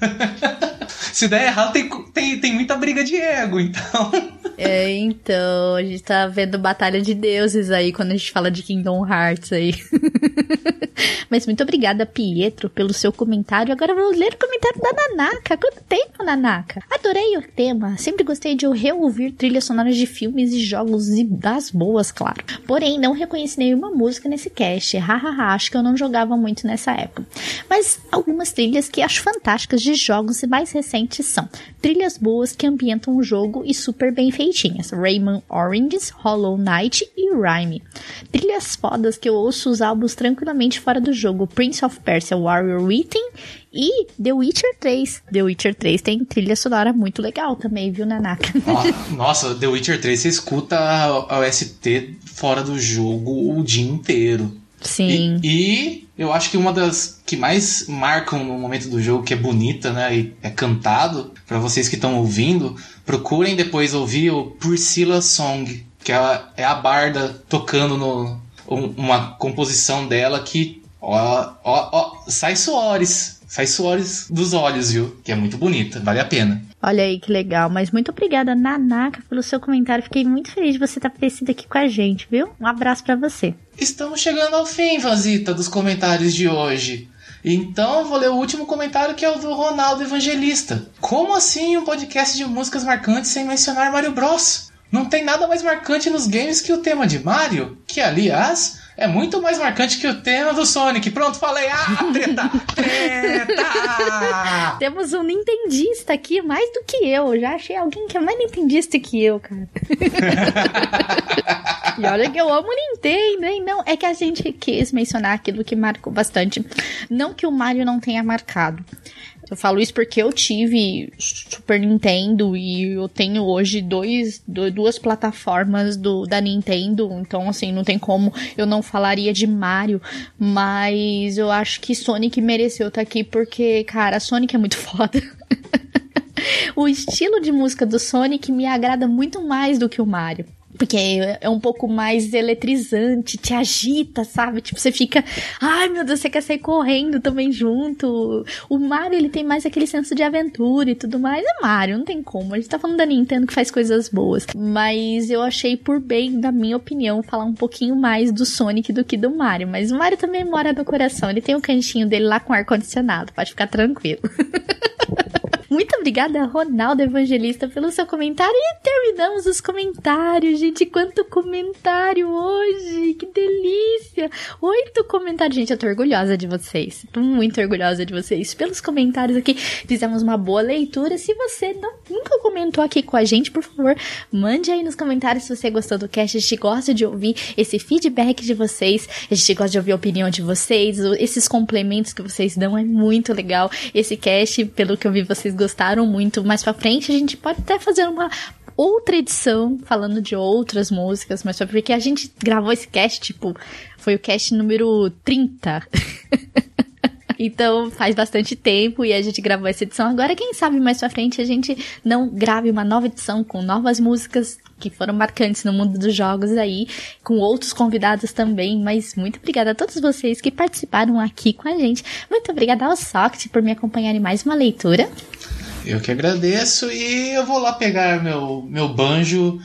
[laughs] Se der errado, tem, tem, tem muita briga de ego, então. É, então, a gente tá vendo Batalha de Deuses aí quando a gente fala de Kingdom Hearts aí. [laughs] Mas muito obrigada, Pietro, pelo seu comentário. Agora vamos ler o comentário da Nanaka. Quanto tempo, Nanaka? Adorei o tema. Sempre gostei de reouvir trilhas sonoras de filmes e jogos e das boas, claro. Porém, não reconheci nenhuma música nesse cast. Hahaha, acho que eu não jogava muito nessa época. Mas algumas trilhas que acho fantásticas de jogos mais recentes são trilhas boas que ambientam o jogo e super bem perfeitinhas: Rayman Oranges, Hollow Knight e Rhyme. Trilhas fodas que eu ouço os álbuns tranquilamente fora do jogo: Prince of Persia Warrior Within e The Witcher 3. The Witcher 3 tem trilha sonora muito legal também, viu, Nanaka? Nossa, The Witcher 3 você escuta a OST fora do jogo o dia inteiro. Sim. E, e eu acho que uma das que mais marcam no momento do jogo, que é bonita, né? E é cantado, pra vocês que estão ouvindo, procurem depois ouvir o Priscilla Song, que ela é a barda tocando no, um- uma composição dela que, ó, ó, ó, sai suores. Sai suores dos olhos, viu? Que é muito bonita, vale a pena. Olha aí que legal. Mas muito obrigada, Nanaka, pelo seu comentário. Fiquei muito feliz de você estar aparecido aqui com a gente, viu? Um abraço pra você. Estamos chegando ao fim, Vanzita, dos comentários de hoje. Então vou ler o último comentário que é o do Ronaldo Evangelista. Como assim um podcast de músicas marcantes sem mencionar Mario Bros? Não tem nada mais marcante nos games que o tema de Mario, que aliás é muito mais marcante que o tema do Sonic. Pronto, falei. Ah, treta! [laughs] Treta! Temos um nintendista aqui mais do que eu. Já achei alguém que é mais nintendista que eu, cara. [laughs] e olha que eu amo Nintendo, hein? Não, é que a gente quis mencionar aquilo que marcou bastante. Não que o Mario não tenha marcado. Eu falo isso porque eu tive Super Nintendo e eu tenho hoje dois, do- duas plataformas do, da Nintendo, então assim, não tem como eu não falaria de Mario, mas eu acho que Sonic mereceu estar aqui porque, cara, Sonic é muito [laughs] foda. o estilo de música do Sonic me agrada muito mais do que o Mario. Porque é um pouco mais eletrizante, te agita, sabe? Tipo, você fica, ai meu Deus, você quer sair correndo também junto. O Mario, ele tem mais aquele senso de aventura e tudo mais. É Mario, não tem como. A gente tá falando da Nintendo que faz coisas boas. Mas eu achei por bem, na minha opinião, falar um pouquinho mais do Sonic do que do Mario. Mas o Mario também mora no coração. Ele tem o cantinho dele lá com ar-condicionado. Pode ficar tranquilo. [laughs] Muito obrigada, Ronaldo Evangelista, pelo seu comentário. E terminamos os comentários, gente. Quanto comentário hoje! Que delícia! Oito comentários. Gente, eu tô orgulhosa de vocês. Tô muito orgulhosa de vocês. Pelos comentários aqui, fizemos uma boa leitura. Se você não- nunca comentou aqui com a gente, por favor, mande aí nos comentários se você gostou do cast. A gente gosta de ouvir esse feedback de vocês. A gente gosta de ouvir a opinião de vocês. Esses complementos que vocês dão é muito legal. Esse cast, pelo que eu vi, vocês gostaram muito. Mais pra frente, a gente pode até fazer uma outra edição falando de outras músicas, mas só porque a gente gravou esse cast, tipo, foi o cast número 30. [laughs] Então faz bastante tempo e a gente gravou essa edição. Agora, quem sabe mais pra frente a gente não grave uma nova edição com novas músicas que foram marcantes no mundo dos jogos aí, com outros convidados também. Mas muito obrigada a todos vocês que participaram aqui com a gente. Muito obrigada ao Socket por me acompanhar em mais uma leitura. Eu que agradeço e eu vou lá pegar meu, meu banjo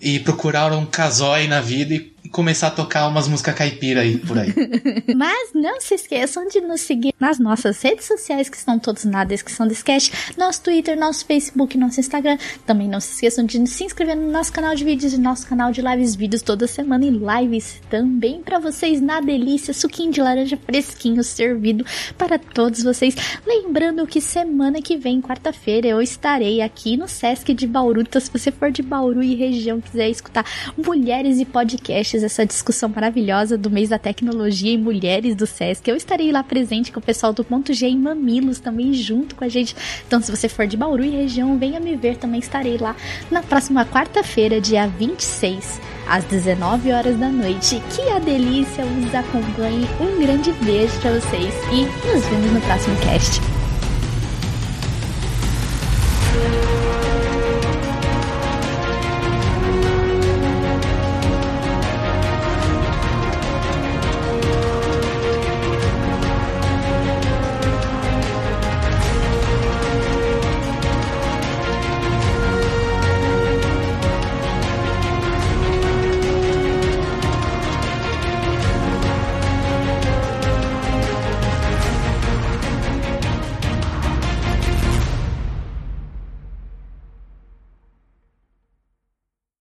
e procurar um casói na vida e começar a tocar umas músicas caipira aí por aí. [laughs] Mas não se esqueçam de nos seguir nas nossas redes sociais, que estão todos na descrição desse cast. Nosso Twitter, nosso Facebook, nosso Instagram. Também não se esqueçam de se inscrever no nosso canal de vídeos e nosso canal de lives vídeos toda semana e lives também para vocês na delícia, suquinho de laranja fresquinho servido para todos vocês. Lembrando que semana que vem, quarta-feira, eu estarei aqui no Sesc de Bauru. Então, se você for de Bauru e região quiser escutar mulheres e podcasts, essa discussão maravilhosa do mês da tecnologia e mulheres do Sesc, eu estarei lá presente com o pessoal do Ponto G em Mamilos também junto com a gente. Então, se você for de Bauru e região, venha me ver, também estarei lá na próxima quarta-feira, dia 26, às 19 horas da noite. Que a delícia os acompanhe. Um grande beijo para vocês e nos vemos no próximo cast.